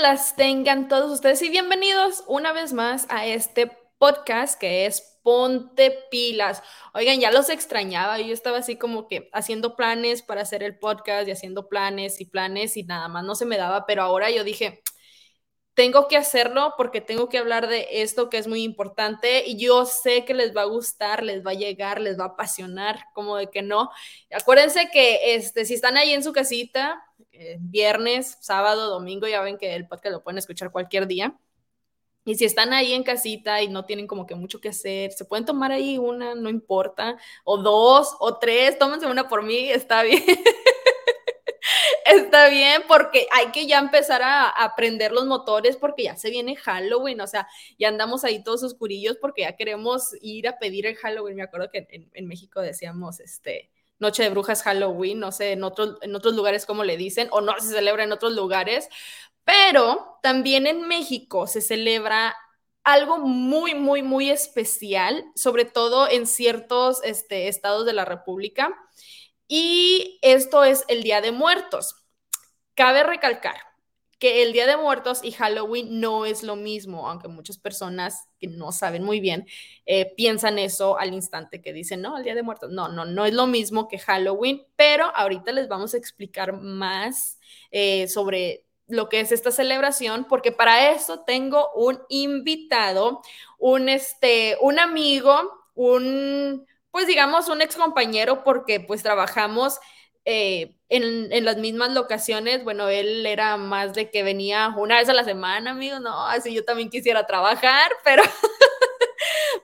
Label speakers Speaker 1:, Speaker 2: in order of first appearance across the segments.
Speaker 1: las tengan todos ustedes y bienvenidos una vez más a este podcast que es Ponte Pilas. Oigan, ya los extrañaba, yo estaba así como que haciendo planes para hacer el podcast y haciendo planes y planes y nada más no se me daba, pero ahora yo dije, tengo que hacerlo porque tengo que hablar de esto que es muy importante y yo sé que les va a gustar, les va a llegar, les va a apasionar, como de que no. Acuérdense que este, si están ahí en su casita, eh, viernes, sábado, domingo, ya ven que el podcast lo pueden escuchar cualquier día. Y si están ahí en casita y no tienen como que mucho que hacer, se pueden tomar ahí una, no importa, o dos, o tres, tómense una por mí, está bien. Está bien, porque hay que ya empezar a aprender los motores porque ya se viene Halloween, o sea, ya andamos ahí todos oscurillos porque ya queremos ir a pedir el Halloween. Me acuerdo que en, México decíamos, este, Noche de Brujas Halloween, no sé, en, otros en otros lugares cómo le dicen, o no se celebra en otros lugares, pero también en México se celebra algo muy, muy, muy especial, sobre todo en ciertos este, estados de la República y esto es el Día de Muertos. Cabe recalcar que el Día de Muertos y Halloween no es lo mismo, aunque muchas personas que no saben muy bien eh, piensan eso al instante que dicen, no, el Día de Muertos. No, no, no es lo mismo que Halloween, pero ahorita les vamos a explicar más eh, sobre lo que es esta celebración, porque para eso tengo un invitado, un, este, un amigo, un pues digamos, un ex compañero porque pues trabajamos eh, en, las mismas locaciones. Bueno, él era más de que venía una vez a la semana, amigo, no, así yo también quisiera trabajar, pero,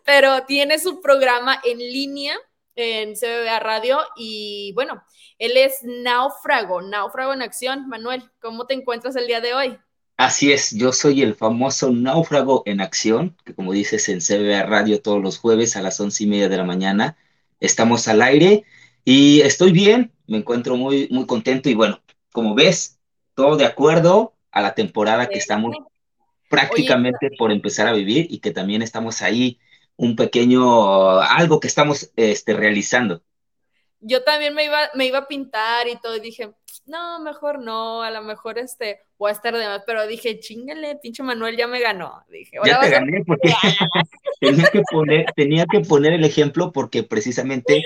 Speaker 1: pero tiene su programa en línea en CBA Radio y bueno, él es náufrago, náufrago en acción. Manuel, ¿cómo te encuentras el día de hoy?
Speaker 2: Así es, yo soy el famoso náufrago en acción, que como dices en CBA Radio todos los jueves a las once y media de la mañana, estamos al aire y estoy bien, me encuentro muy, muy contento y bueno, como ves, todo de acuerdo a la temporada que estamos prácticamente por empezar a vivir y que también estamos ahí un pequeño, algo que estamos este, realizando
Speaker 1: yo también me iba, me iba a pintar y todo, y dije, no, mejor no, a lo mejor este, voy a estar de más, pero dije, chingale, pinche Manuel ya me ganó. Dije,
Speaker 2: ya te gané porque tenía, que poner, tenía que poner el ejemplo porque precisamente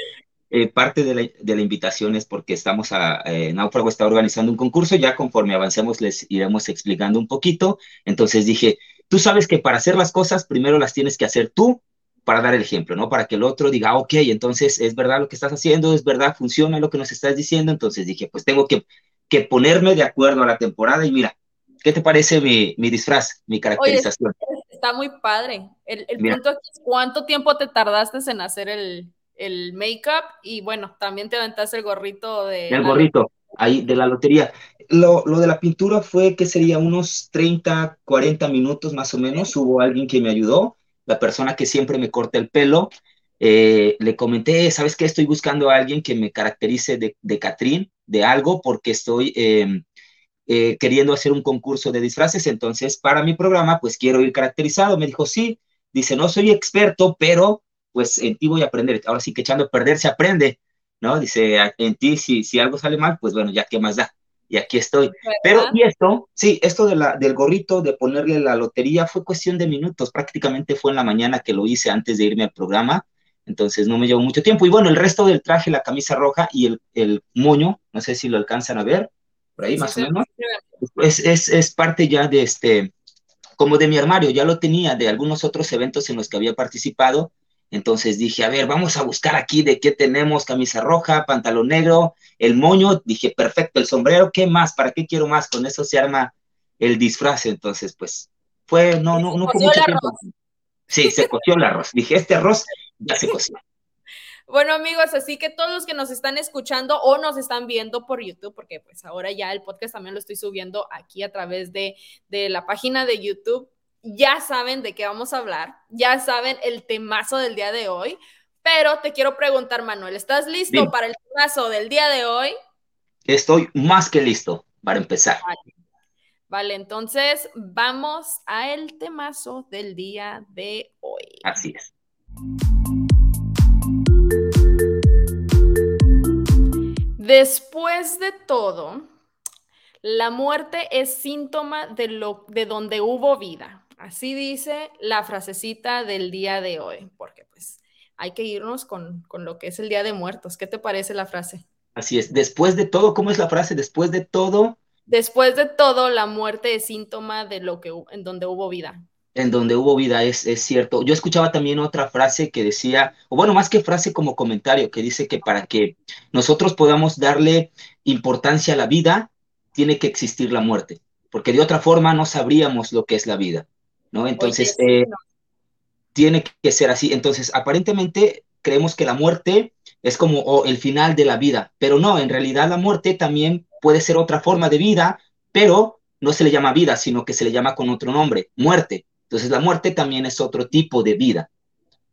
Speaker 2: eh, parte de la, de la, invitación es porque estamos a, eh, Náufrago está organizando un concurso, ya conforme avancemos les iremos explicando un poquito, entonces dije, tú sabes que para hacer las cosas primero las tienes que hacer tú para dar el ejemplo, ¿no? Para que el otro diga, ok, entonces es verdad lo que estás haciendo, es verdad, funciona lo que nos estás diciendo, entonces dije, pues tengo que, que ponerme de acuerdo a la temporada y mira, ¿qué te parece mi, mi disfraz, mi caracterización?
Speaker 1: está muy padre. El, el punto es cuánto tiempo te tardaste en hacer el, el make-up y bueno, también te aventaste el gorrito de...
Speaker 2: El gorrito, ahí de la lotería. Lo, lo, de la pintura fue que sería unos 30, 40 minutos más o menos. Hubo alguien que me ayudó la persona que siempre me corta el pelo, eh, le comenté, ¿sabes qué? Estoy buscando a alguien que me caracterice de, de Catrín, de algo, porque estoy em, eh, queriendo hacer un concurso de disfraces, entonces para mi programa, pues quiero ir caracterizado. Me dijo, sí, dice, no soy experto, pero pues en ti voy a aprender. Ahora sí que echando a perder se aprende, ¿no? Dice, en ti si, si algo sale mal, pues bueno, ya qué más da y aquí estoy. Pero, y esto, sí, esto de la, del gorrito, de ponerle la lotería, fue cuestión de minutos, prácticamente fue en la mañana que lo hice antes de irme al programa, entonces no me llevó mucho tiempo. Y bueno, el resto del traje, la camisa roja y el, el moño, no sé si lo alcanzan a ver, por ahí más o menos, es, es, es parte ya de este, como de mi armario, ya lo tenía de algunos otros eventos en los que había participado, entonces dije, a ver, vamos a buscar aquí de qué tenemos, camisa roja, pantalón negro, el moño, dije, perfecto, el sombrero, ¿qué más? ¿Para qué quiero más? Con eso se arma el disfraz, entonces pues fue, no, no, no fue mucho tiempo. Sí, se coció el arroz. Dije, este arroz ya se coció.
Speaker 1: Bueno, amigos, así que todos los que nos están escuchando o nos están viendo por YouTube, porque pues ahora ya el podcast también lo estoy subiendo aquí a través de, de la página de YouTube, ya saben de qué vamos a hablar, ya saben el temazo del día de hoy, pero te quiero preguntar, Manuel, ¿estás listo para el temazo del día de hoy?
Speaker 2: Estoy más que listo para empezar.
Speaker 1: Vale. entonces vamos a el temazo del día de hoy.
Speaker 2: Así es.
Speaker 1: Después de todo, La muerte es síntoma de, lo, de donde hubo vida. Así dice la frasecita del día de hoy, porque pues hay que irnos con, con lo que es el Día de Muertos. ¿Qué te parece la frase?
Speaker 2: Así es. Después de todo, ¿cómo es la frase? Después de todo.
Speaker 1: Después de todo, la muerte es síntoma de lo que en donde hubo vida.
Speaker 2: En donde hubo vida, es, es cierto. Yo escuchaba también otra frase que decía, o bueno, más que frase como comentario, que dice que para que nosotros podamos darle importancia a la vida, tiene que existir la muerte, porque de otra forma no sabríamos lo que es la vida, ¿no? Entonces, Oye, no. tiene que ser así. Entonces, aparentemente creemos que la muerte es como oh, el final de la vida, pero no, en realidad la muerte también puede ser otra forma de vida, pero no se le llama vida, sino que se le llama con otro nombre, muerte. Entonces la muerte también es otro tipo de vida.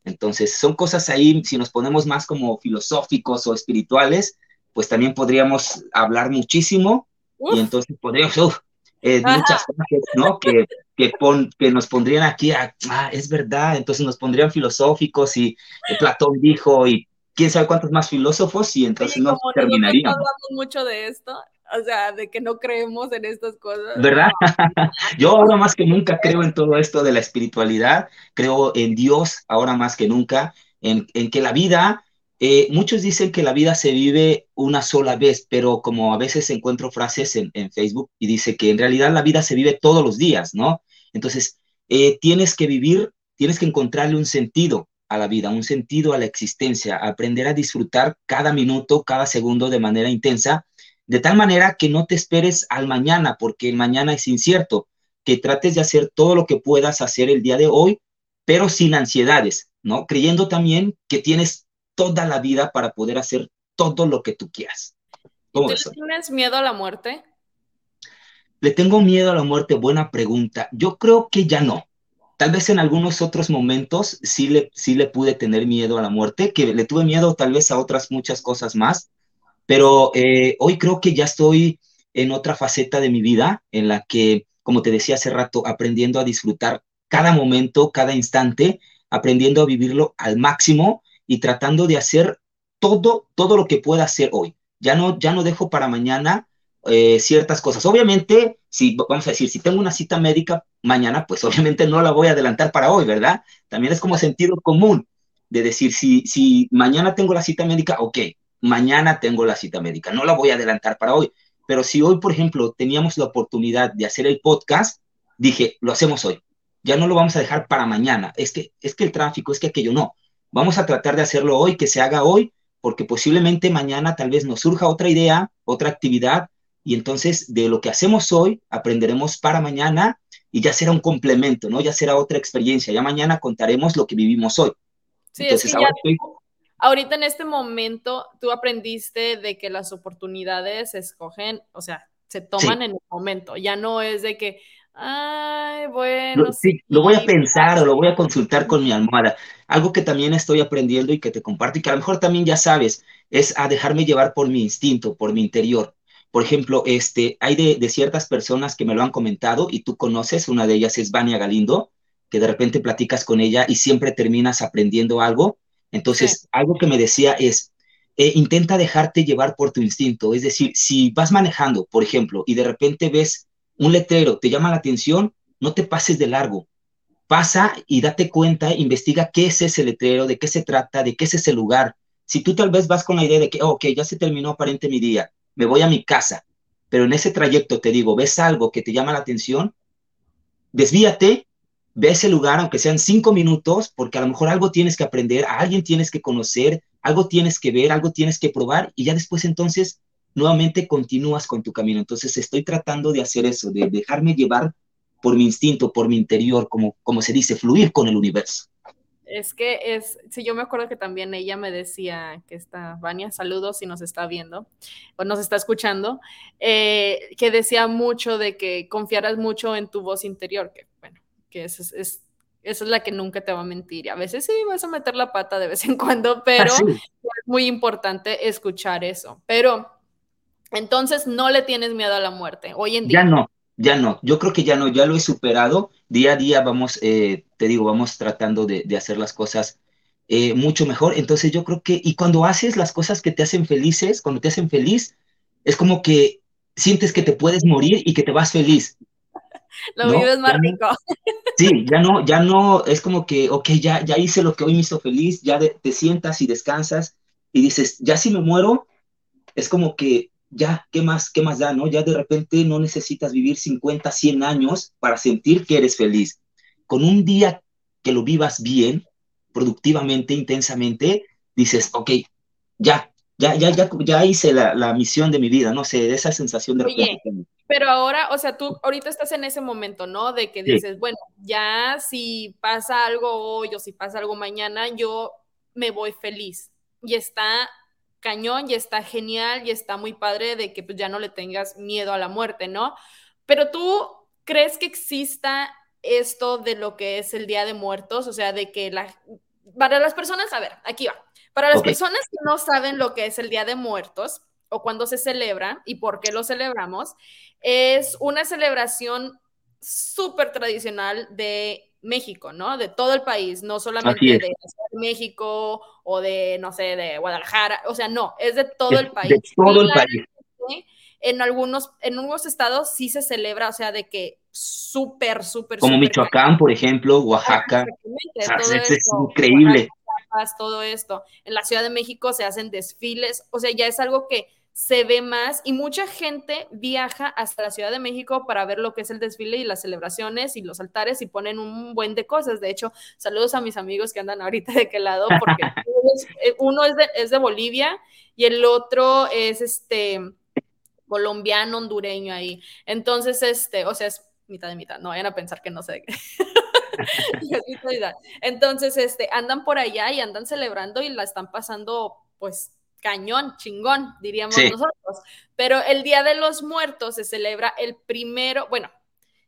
Speaker 2: Entonces son cosas ahí, si nos ponemos más como filosóficos o espirituales, pues también podríamos hablar muchísimo uf. y entonces podríamos, eh, muchas cosas, ¿no? Que, que, pon, que, nos pondrían aquí, a, ah, es verdad, entonces nos pondrían filosóficos y eh, Platón dijo y quién sabe cuántos más filósofos y entonces Oye, no terminaríamos.
Speaker 1: Hablamos mucho de esto, o sea, de que no creemos en estas cosas.
Speaker 2: ¿Verdad? Yo ahora más que nunca creo en todo esto de la espiritualidad, creo en Dios ahora más que nunca, en, en que la vida, eh, muchos dicen que la vida se vive una sola vez, pero como a veces encuentro frases en, en Facebook y dice que en realidad la vida se vive todos los días, ¿no? Entonces, eh, tienes que vivir, tienes que encontrarle un sentido a la vida, un sentido a la existencia, aprender a disfrutar cada minuto, cada segundo de manera intensa de tal manera que no te esperes al mañana, porque el mañana es incierto, que trates de hacer todo lo que puedas hacer el día de hoy, pero sin ansiedades, ¿no? Creyendo también que tienes toda la vida para poder hacer todo lo que tú quieras.
Speaker 1: ¿Tú tienes miedo a la muerte?
Speaker 2: ¿Le tengo miedo a la muerte? Buena pregunta. Yo creo que ya no. Tal vez en algunos otros momentos sí le, sí le pude tener miedo a la muerte, que le tuve miedo tal vez a otras muchas cosas más, pero eh, hoy creo que ya estoy en otra faceta de mi vida en la que, como te decía hace rato, aprendiendo a disfrutar cada momento, cada instante, aprendiendo a vivirlo al máximo y tratando de hacer todo, todo lo que pueda hacer hoy. Ya no, ya no dejo para mañana eh, ciertas cosas. Obviamente, si vamos a decir, si tengo una cita médica mañana, pues obviamente no la voy a adelantar para hoy, ¿verdad? También es como sentido común de decir, si, si mañana tengo la cita médica, ok, mañana tengo la cita médica, no la voy a adelantar para hoy, pero si hoy, por ejemplo, teníamos la oportunidad de hacer el podcast, dije, lo hacemos hoy, ya no lo vamos a dejar para mañana, es que, es que el tráfico, es que aquello no, vamos a tratar de hacerlo hoy, que se haga hoy, porque posiblemente mañana tal vez nos surja otra idea, otra actividad, y entonces de lo que hacemos hoy aprenderemos para mañana y ya será un complemento, ¿no? Ya será otra experiencia, ya mañana contaremos lo que vivimos hoy.
Speaker 1: Sí, entonces, es que ahora ya... estoy ahorita en este momento tú aprendiste de que las oportunidades se escogen, o sea, se toman sí. en el momento, ya no es de que, ay, bueno.
Speaker 2: Lo, sí, lo voy a pensar o lo voy a consultar con mi almohada. Algo que también estoy aprendiendo y que te comparto y que a lo mejor también ya sabes, es a dejarme llevar por mi instinto, por mi interior. Por ejemplo, este, hay de, de ciertas personas que me lo han comentado y tú conoces, una de ellas es Vania Galindo, que de repente platicas con ella y siempre terminas aprendiendo algo entonces, sí. algo que me decía es, eh, intenta dejarte llevar por tu instinto. Es decir, si vas manejando, por ejemplo, y de repente ves un letrero, te llama la atención, no te pases de largo. Pasa y date cuenta, investiga qué es ese letrero, de qué se trata, de qué es ese lugar. Si tú tal vez vas con la idea de que, oh, ok, ya se terminó aparente mi día, me voy a mi casa, pero en ese trayecto te digo, ves algo que te llama la atención, desvíate ve ese lugar, aunque sean cinco minutos, porque a lo mejor algo tienes que aprender, a alguien tienes que conocer, algo tienes que ver, algo tienes que probar, y ya después entonces nuevamente continúas con tu camino. Entonces estoy tratando de hacer eso, de dejarme llevar por mi instinto, por mi interior, como, como se dice, fluir con el universo.
Speaker 1: Es que es, sí, yo me acuerdo que también ella me decía que está, Vania, saludos si nos está viendo o nos está escuchando, eh, que decía mucho de que confiaras mucho en tu voz interior, que bueno, que es, es, es, esa es la que nunca te va a mentir. Y a veces sí vas a meter la pata de vez en cuando, pero es muy importante escuchar eso. Pero entonces no le tienes miedo a la muerte hoy en día.
Speaker 2: Ya no, ya no. Yo creo que ya no, ya lo he superado. Día a día vamos, eh, te digo, vamos tratando de, de hacer las cosas eh, mucho mejor. Entonces yo creo que, y cuando haces las cosas que te hacen felices, cuando te hacen feliz, es como que sientes que te puedes morir y que te vas feliz.
Speaker 1: Lo vives más rico.
Speaker 2: Sí, ya no, ya no, es como que, ok, ya, ya hice lo que hoy me hizo feliz, ya te sientas y descansas y dices, ya si me muero, es como que, ya, ¿qué más, qué más da, no? Ya de repente no necesitas vivir 50, 100 años para sentir que eres feliz. Con un día que lo vivas bien, productivamente, intensamente, dices, ok, ya, ya, ya, ya, ya hice la, la misión de mi vida, no sé, esa sensación de
Speaker 1: Oye, pero ahora, o sea, tú ahorita estás en ese momento, ¿no? De que dices, bueno, ya si pasa algo hoy o si pasa algo mañana, yo me voy feliz. Y está cañón y está genial y está muy padre de que pues ya no le tengas miedo a la muerte, ¿no? Pero tú crees que exista esto de lo que es el Día de Muertos, o sea, de que la, para las personas, a ver, aquí va, para las personas que no saben lo que es el Día de Muertos o cuándo se celebra y por qué lo celebramos, es una celebración súper tradicional de México, ¿no? De todo el país, no solamente de, México o de, no sé, de Guadalajara, o sea, no, es de todo el país.
Speaker 2: De todo el país.
Speaker 1: En algunos, en algunos estados sí se celebra, o sea, de que súper, súper.
Speaker 2: Como Michoacán, por ejemplo, Oaxaca. es, increíble.
Speaker 1: Todo esto. En la Ciudad de México se hacen desfiles, o sea, ya es algo que se ve más y mucha gente viaja hasta la Ciudad de México para ver lo que es el desfile y las celebraciones y los altares y ponen un buen de cosas. De hecho, saludos a mis amigos que andan ahorita de qué lado, porque eh, uno es de, es de Bolivia y el otro es este colombiano, hondureño ahí. Entonces, este, o sea, es mitad de mitad, no vayan a pensar que no sé. Entonces, este, andan por allá y andan celebrando y la están pasando, pues, cañón, chingón, diríamos nosotros. Pero el Día de los Muertos se celebra el primero, bueno,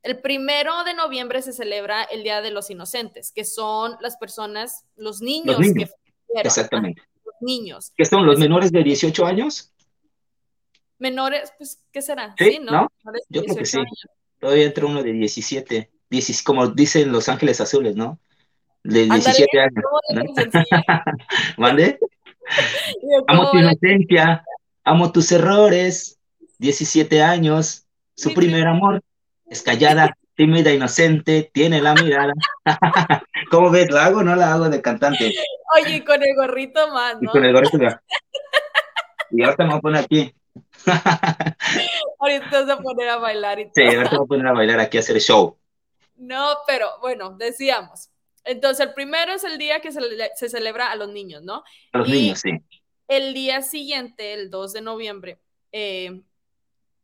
Speaker 1: el primero de noviembre se celebra el Día de los Inocentes, que son las personas, los niños, que
Speaker 2: Exactamente.
Speaker 1: Los niños.
Speaker 2: ¿Qué son los menores de 18 años?
Speaker 1: Menores, pues, ¿qué será?
Speaker 2: Sí, ¿no? Yo creo que sí. Todavía entra uno de 17, como dicen Los Ángeles Azules, ¿no? De 17 años. ¿Mande? Amo tu inocencia, amo tus errores, 17 años, su primer amor, es callada, tímida, inocente, tiene la mirada. ¿Cómo ves? ¿La hago o no la hago de cantante?
Speaker 1: Oye, con el gorrito más, ¿no?
Speaker 2: Y con el gorrito, Y ahora te voy a poner aquí.
Speaker 1: ahorita vas a poner a bailar y todo.
Speaker 2: Sí, ahora te voy a poner a bailar aquí a hacer show.
Speaker 1: No, pero bueno, decíamos, entonces, el primero es el día que se, celebra a los niños, ¿no?
Speaker 2: A los niños, sí.
Speaker 1: El día siguiente, el 2 de noviembre, eh,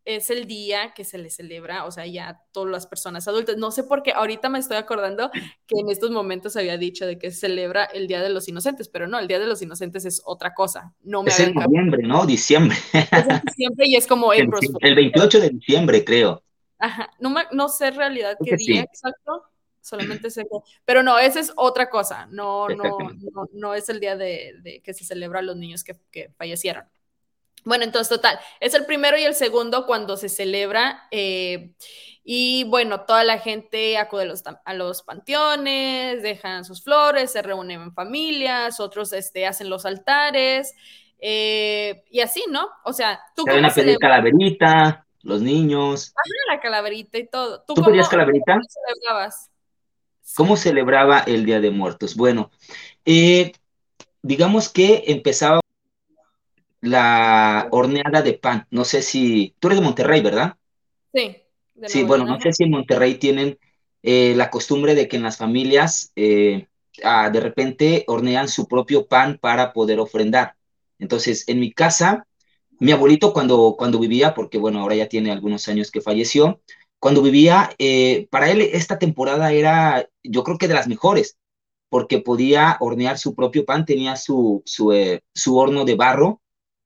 Speaker 1: es el día que se le celebra, o sea, ya todas las personas adultas. No sé por qué, ahorita me estoy acordando que en estos momentos había dicho de que se celebra el Día de los Inocentes, pero no, el Día de los Inocentes es otra cosa. No me
Speaker 2: es en noviembre, ¿no? Diciembre.
Speaker 1: Es en diciembre y es como
Speaker 2: el, el 28 de diciembre, creo.
Speaker 1: Ajá, no, no sé en realidad qué día exacto solamente sé pero no, esa es otra cosa, no, no, no, es el día de, que se celebra a los niños que, fallecieron. Bueno, entonces, total, es el primero y el segundo cuando se celebra. Eh, y bueno, toda la gente acude a los, a los, panteones, dejan sus flores, se reúnen en familias, otros este, hacen los altares, eh, y así, ¿no? O sea,
Speaker 2: tú se cómo pedir calaverita, los niños.
Speaker 1: Ajá, la calaverita y todo.
Speaker 2: ¿Tú, pedías calaverita? celebrabas? ¿Cómo celebraba el Día de Muertos? Bueno, eh, digamos que empezaba la horneada de pan. No sé si, tú eres de Monterrey, ¿verdad?
Speaker 1: Sí.
Speaker 2: Sí, bueno, no sé si en Monterrey tienen eh, la costumbre de que en las familias eh, ah, de repente hornean su propio pan para poder ofrendar. Entonces, en mi casa, mi abuelito cuando, cuando vivía, porque bueno, ahora ya tiene algunos años que falleció, cuando vivía, eh, para él esta temporada era, yo creo que de las mejores, porque podía hornear su propio pan, tenía su, su, eh, horno de barro.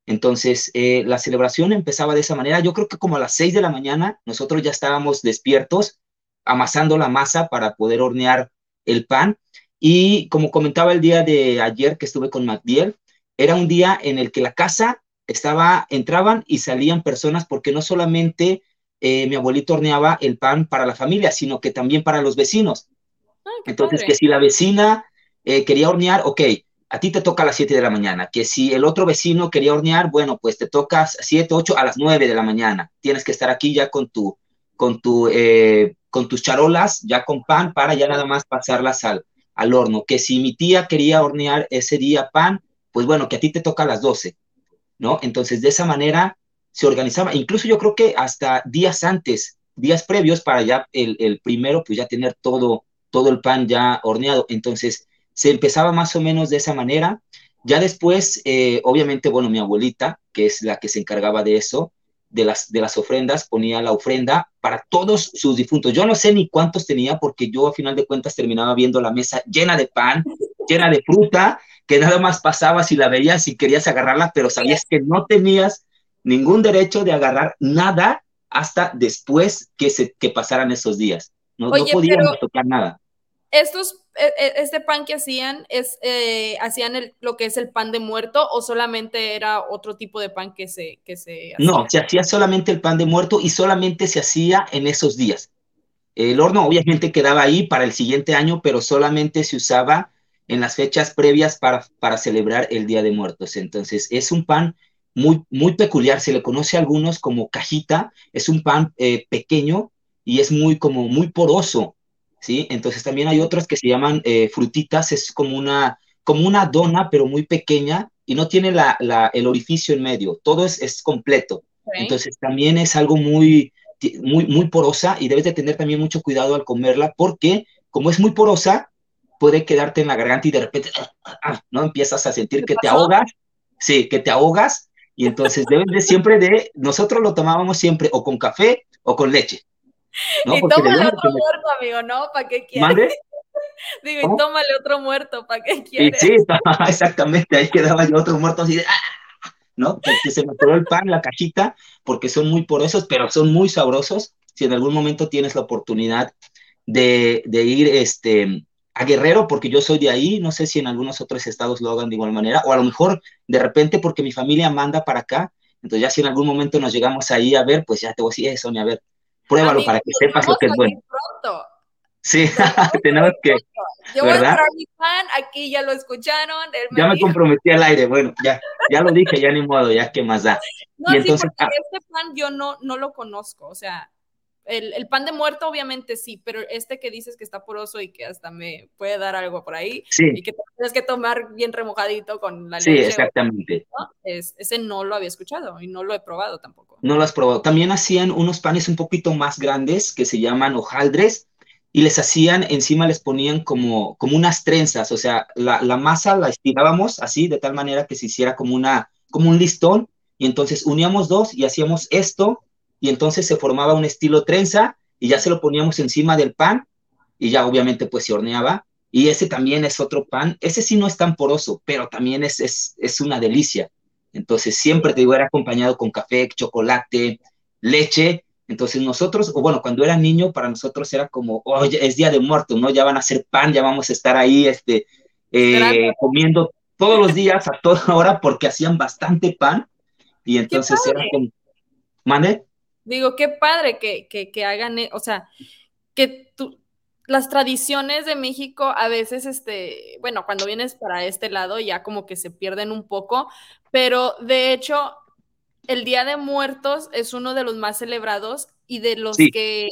Speaker 2: Entonces, eh, la celebración empezaba de esa manera. Yo creo que como a las seis de la mañana, nosotros ya estábamos despiertos, amasando la masa para poder hornear el pan. Y como comentaba el día de ayer que estuve con Magdiel, era un día en el que la casa estaba, entraban y salían personas porque no solamente eh, mi abuelito horneaba el pan para la familia, sino que también para los vecinos. Ah, Entonces, que si la vecina eh, quería hornear, ok, a ti te toca a las 7 de la mañana, que si el otro vecino quería hornear, bueno, pues te tocas 7, 8 a las 9 de la mañana. Tienes que estar aquí ya con tu, con tu, eh, con tus charolas, ya con pan, para ya nada más pasarlas al, al horno. Que si mi tía quería hornear ese día pan, pues bueno, que a ti te toca a las 12, ¿no? Entonces, de esa manera se organizaba, incluso yo creo que hasta días antes, días previos para ya el, el primero, pues ya tener todo, todo el pan ya horneado. Entonces, se empezaba más o menos de esa manera. Ya después, eh, obviamente, bueno, mi abuelita, que es la que se encargaba de eso, de las, de las ofrendas, ponía la ofrenda para todos sus difuntos. Yo no sé ni cuántos tenía porque yo a final de cuentas terminaba viendo la mesa llena de pan, llena de fruta, que nada más pasaba si la veías y querías agarrarla, pero sabías que no tenías ningún derecho de agarrar nada hasta después que, se, que pasaran esos días. No, no podíamos tocar nada.
Speaker 1: Estos e, e, este pan que hacían es eh, hacían el, lo que es el pan de muerto o solamente era otro tipo de pan que se que se
Speaker 2: hacía? no se hacía solamente el pan de muerto y solamente se hacía en esos días el horno obviamente quedaba ahí para el siguiente año pero solamente se usaba en las fechas previas para, para celebrar el día de muertos entonces es un pan muy muy peculiar. Se le conoce a algunos como cajita. Es un pan eh, pequeño y es muy como muy poroso ¿sí? Entonces también hay otras que se llaman eh, frutitas, es como una, como una dona, pero muy pequeña y no tiene la, la, el orificio en medio, todo es, es completo. Entonces también es algo muy, muy, muy porosa y debes de tener también mucho cuidado al comerla porque como es muy porosa, puede quedarte en la garganta y de repente, ah, ah, ah, ¿no? Empiezas a sentir que te ahogas, sí, que te ahogas y entonces debes de siempre de, nosotros lo tomábamos siempre o con café o con leche.
Speaker 1: ¿no? Y tómale otro muerto, amigo, ¿no? ¿Para qué quieres? Digo, y tómale otro muerto, ¿para qué quieres?
Speaker 2: sí, exactamente, ahí quedaba yo otro muerto así de, ¡ah! ¿no? Que, se me atoró el pan, la cajita, porque son muy porosos, pero son muy sabrosos. Si en algún momento tienes la oportunidad de, de ir este, a Guerrero, porque yo soy de ahí, no sé si en algunos otros estados lo hagan de igual manera, o a lo mejor de repente porque mi familia manda para acá, entonces ya si en algún momento nos llegamos ahí a ver, pues ya te voy a decir, eso, Sonia, a ver, Pruébalo para que sepas lo que es bueno. Pronto. Sí, tenemos que.
Speaker 1: Yo voy a mi fan, aquí ya lo escucharon.
Speaker 2: ya me comprometí al aire, bueno, ya, ya lo dije, ya ni modo, ya qué más da.
Speaker 1: No, y entonces, sí, porque ah, este pan yo no, no lo conozco, o sea, el, el, pan de muerto, obviamente sí, pero este que dices que está poroso y que hasta me puede dar algo por ahí y que tienes que tomar bien remojadito con la
Speaker 2: leche. Sí, exactamente.
Speaker 1: Es, ese no lo había escuchado y no lo he probado tampoco.
Speaker 2: No lo has probado. También hacían unos panes un poquito más grandes que se llaman hojaldres y les hacían, encima les ponían como, como unas trenzas, o sea, la, la masa la estirábamos así, de tal manera que se hiciera como, una, como un listón y entonces uníamos dos y hacíamos esto y entonces se formaba un estilo trenza y ya se lo poníamos encima del pan y ya obviamente pues se horneaba. Y ese también es otro pan, ese sí no es tan poroso, pero también es, es, es una delicia. Entonces siempre te digo, era acompañado con café, chocolate, leche. Entonces nosotros, o bueno, cuando era niño, para nosotros era como, oye, es día de muerto, ¿no? Ya van a hacer pan, ya vamos a estar ahí, este, eh, comiendo todos los días, a toda hora, porque hacían bastante pan. Y entonces era como, ¿mande?
Speaker 1: Digo, qué padre que, que, hagan, e, o sea, que tú, las tradiciones de México a veces, este, bueno, cuando vienes para este lado ya como que se pierden un poco, pero de hecho, el Día de Muertos es uno de los más celebrados y de los que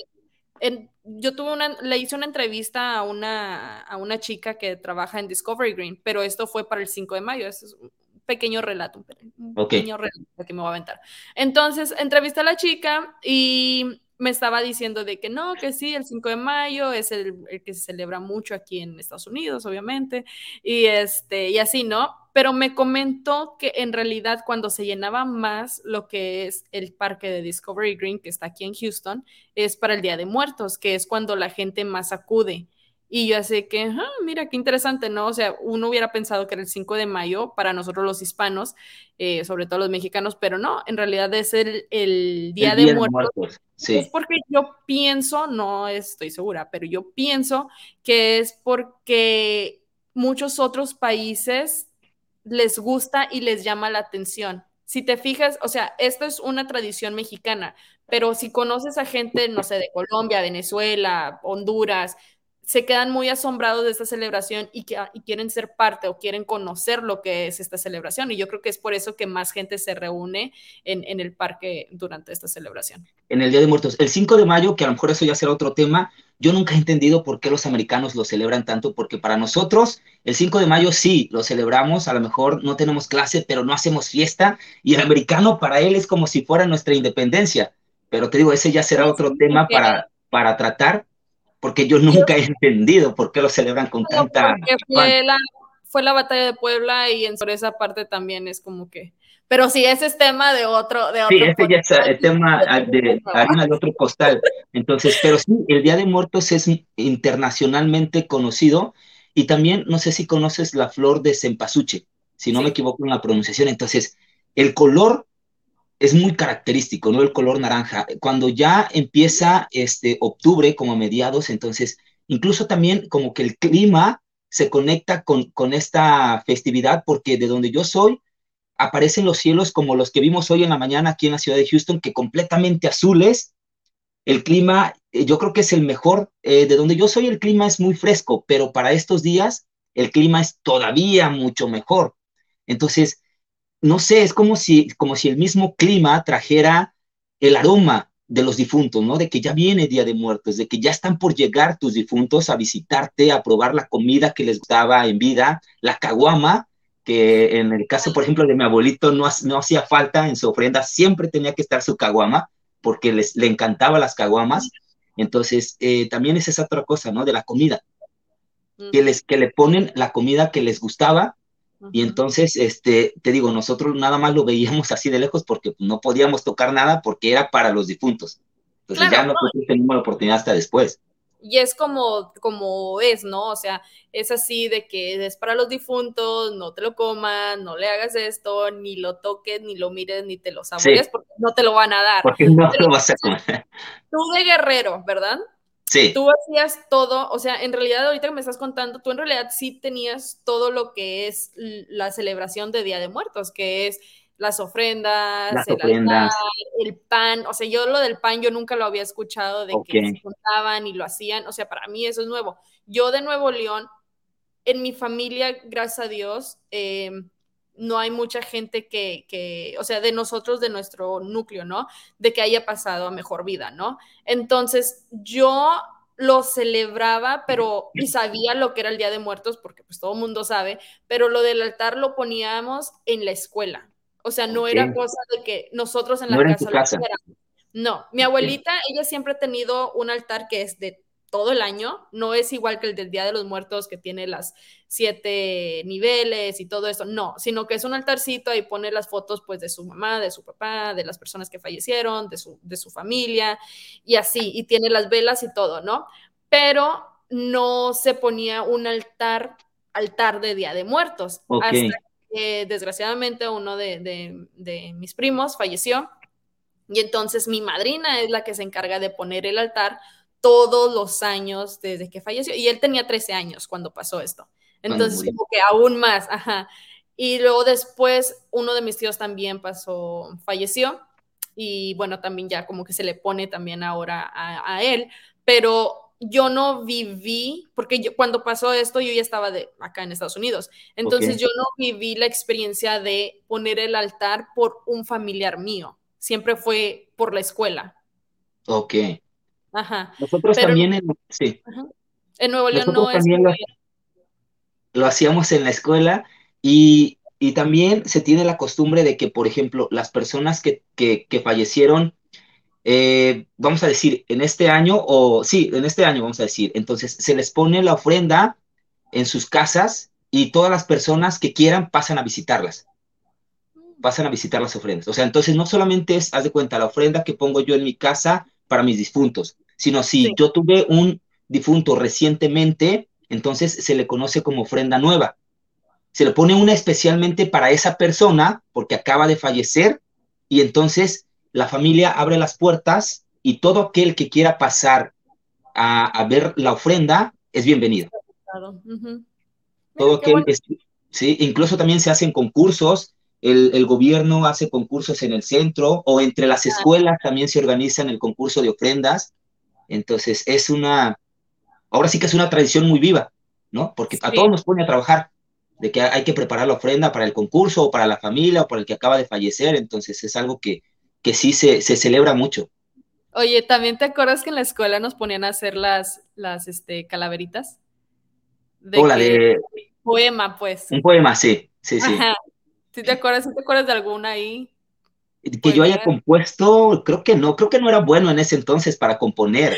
Speaker 1: yo tuve una, le hice una entrevista a una, a una chica que trabaja en Discovery Green, pero esto fue para el 5 de mayo, es pequeño relato, un pequeño relato que me voy a aventar. Entonces, entrevisté a la chica y me estaba diciendo de que no, que sí, el 5 de mayo es el, que se celebra mucho aquí en Estados Unidos, obviamente, y, este, y así, ¿no? Pero me comentó que en realidad cuando se llenaba más lo que es el parque de Discovery Green, que está aquí en Houston, es para el Día de Muertos, que es cuando la gente más acude. Y yo así que, ah, mira, qué interesante, ¿no? O sea, uno hubiera pensado que era el 5 de mayo para nosotros los hispanos, eh, sobre todo los mexicanos, pero no, en realidad es el, el Día, de, Muertos. Sí. Es porque yo pienso, no estoy segura, pero yo pienso que es porque muchos otros países les gusta y les llama la atención. Si te fijas, o sea, esto es una tradición mexicana, pero si conoces a gente, no sé, de Colombia, Venezuela, Honduras, se quedan muy asombrados de esta celebración y, que, y quieren ser parte o quieren conocer lo que es esta celebración. Y yo creo que es por eso que más gente se reúne en, en el parque durante esta celebración.
Speaker 2: En el Día de Muertos. El 5 de mayo, que a lo mejor eso ya será otro tema, yo nunca he entendido por qué los americanos lo celebran tanto, porque para nosotros el 5 de mayo sí, lo celebramos, a lo mejor no tenemos clase, pero no hacemos fiesta, y el americano para él es como si fuera nuestra independencia. Pero te digo, ese ya será otro tema para, para tratar, porque yo nunca he entendido por qué lo celebran con tanta...
Speaker 1: Fue la, fue la batalla de Puebla y en por esa parte también es como que... Pero sí, ese es tema de otro... De
Speaker 2: sí, este ya es el tema de harina de otro costal. Entonces, pero sí, el Día de Muertos es internacionalmente conocido y también, no sé si conoces la flor de cempasúchil, si no me equivoco en la pronunciación. Entonces, el color es muy característico, ¿no? El color naranja. Cuando ya empieza este octubre, como a mediados, entonces, incluso también como que el clima se conecta con, con esta festividad, porque de donde yo soy, aparecen los cielos como los que vimos hoy en la mañana aquí en la ciudad de Houston, que completamente azules. El clima, eh, yo creo que es el mejor. Eh, de donde yo soy, el clima es muy fresco, pero para estos días, el clima es todavía mucho mejor. Entonces, no sé, es como si, como si el mismo clima trajera el aroma de los difuntos, ¿no? De que ya viene Día de Muertos, de que ya están por llegar tus difuntos a visitarte, a probar la comida que les gustaba en vida, la caguama, que en el caso, por ejemplo, de mi abuelito no, no hacía falta en su ofrenda, siempre tenía que estar su caguama, porque les, le encantaba las caguamas. Entonces, eh, también es esa otra cosa, ¿no? De la comida, que, les, que le ponen la comida que les gustaba y entonces, este, te digo, nosotros nada más lo veíamos así de lejos porque no podíamos tocar nada porque era para los difuntos. Entonces ya no, no. la oportunidad hasta después.
Speaker 1: Y es como, como es, ¿no? O sea, es así de que es para los difuntos, no te lo comas, no le hagas esto, ni lo toques, ni lo mires, ni te lo saborees, porque no te lo van a dar.
Speaker 2: Porque no te lo vas a comer.
Speaker 1: Tú de guerrero, ¿verdad?
Speaker 2: Sí.
Speaker 1: Tú hacías todo, o sea, en realidad ahorita que me estás contando, tú en realidad sí tenías todo lo que es la celebración de Día de Muertos, que es las ofrendas, el, el pan, o sea, yo lo del pan yo nunca lo había escuchado de que se juntaban y lo hacían, o sea, para mí eso es nuevo. Yo de Nuevo León, en mi familia, gracias a Dios, eh, no hay mucha gente que, que, o sea, de nosotros, de nuestro núcleo, ¿no? De que haya pasado a mejor vida, ¿no? Entonces, yo lo celebraba, pero y sabía lo que era el Día de Muertos, porque pues todo el mundo sabe, pero lo del altar lo poníamos en la escuela. O sea, no era cosa de que nosotros en la casa, casa. No, mi abuelita, ella siempre ha tenido un altar que es de todo el año, no es igual que el del Día de los Muertos que tiene las siete niveles y todo eso, no, sino que es un altarcito y pone las fotos pues de su mamá, de su papá, de las personas que fallecieron, de su, de su familia y así, y tiene las velas y todo, ¿no? Pero no se ponía un altar, altar de Día de Muertos, hasta que desgraciadamente uno de, de, de mis primos falleció y entonces mi madrina es la que se encarga de poner el altar todos los años desde que falleció. Y él tenía 13 años cuando pasó esto. Entonces, como que aún más, ajá. Y luego después, uno de mis tíos también pasó, falleció. Y bueno, también ya como que se le pone también ahora a, él. Pero yo no viví, porque yo, cuando pasó esto, yo ya estaba de, acá en Estados Unidos. Entonces, yo no viví la experiencia de poner el altar por un familiar mío. Siempre fue por la escuela.
Speaker 2: Ok.
Speaker 1: Ajá.
Speaker 2: Nosotros también, en, sí.
Speaker 1: En Nuevo León no es.
Speaker 2: Lo, hacíamos en la escuela y, y, también se tiene la costumbre de que, por ejemplo, las personas que, que, que fallecieron, eh, vamos a decir, en este año, o sí, en este año, vamos a decir, entonces se les pone la ofrenda en sus casas y todas las personas que quieran pasan a visitarlas mm. pasan a visitar las ofrendas. O sea, entonces no solamente es, haz de cuenta, la ofrenda que pongo yo en mi casa para mis difuntos, sino si yo tuve un difunto recientemente, entonces se le conoce como ofrenda nueva. Se le pone una especialmente para esa persona porque acaba de fallecer y entonces la familia abre las puertas y todo aquel que quiera pasar a, ver la ofrenda es bienvenido. Todo aquel, sí, incluso también se hacen concursos el, gobierno hace concursos en el centro o entre las escuelas también se organizan el concurso de ofrendas. Entonces es una, ahora sí que es una tradición muy viva, ¿no? Porque a todos nos pone a trabajar, de que hay que preparar la ofrenda para el concurso o para la familia o para el que acaba de fallecer, entonces es algo que, que sí se, se celebra mucho.
Speaker 1: Oye, ¿también te acuerdas que en la escuela nos ponían a hacer las, las este, calaveritas?
Speaker 2: De, la de...
Speaker 1: Poema, pues.
Speaker 2: Un poema, sí, sí, sí.
Speaker 1: ¿Sí te acuerdas, ¿sí te acuerdas de alguna ahí?
Speaker 2: Que yo haya compuesto, creo que no, creo que no era bueno en ese entonces para componer.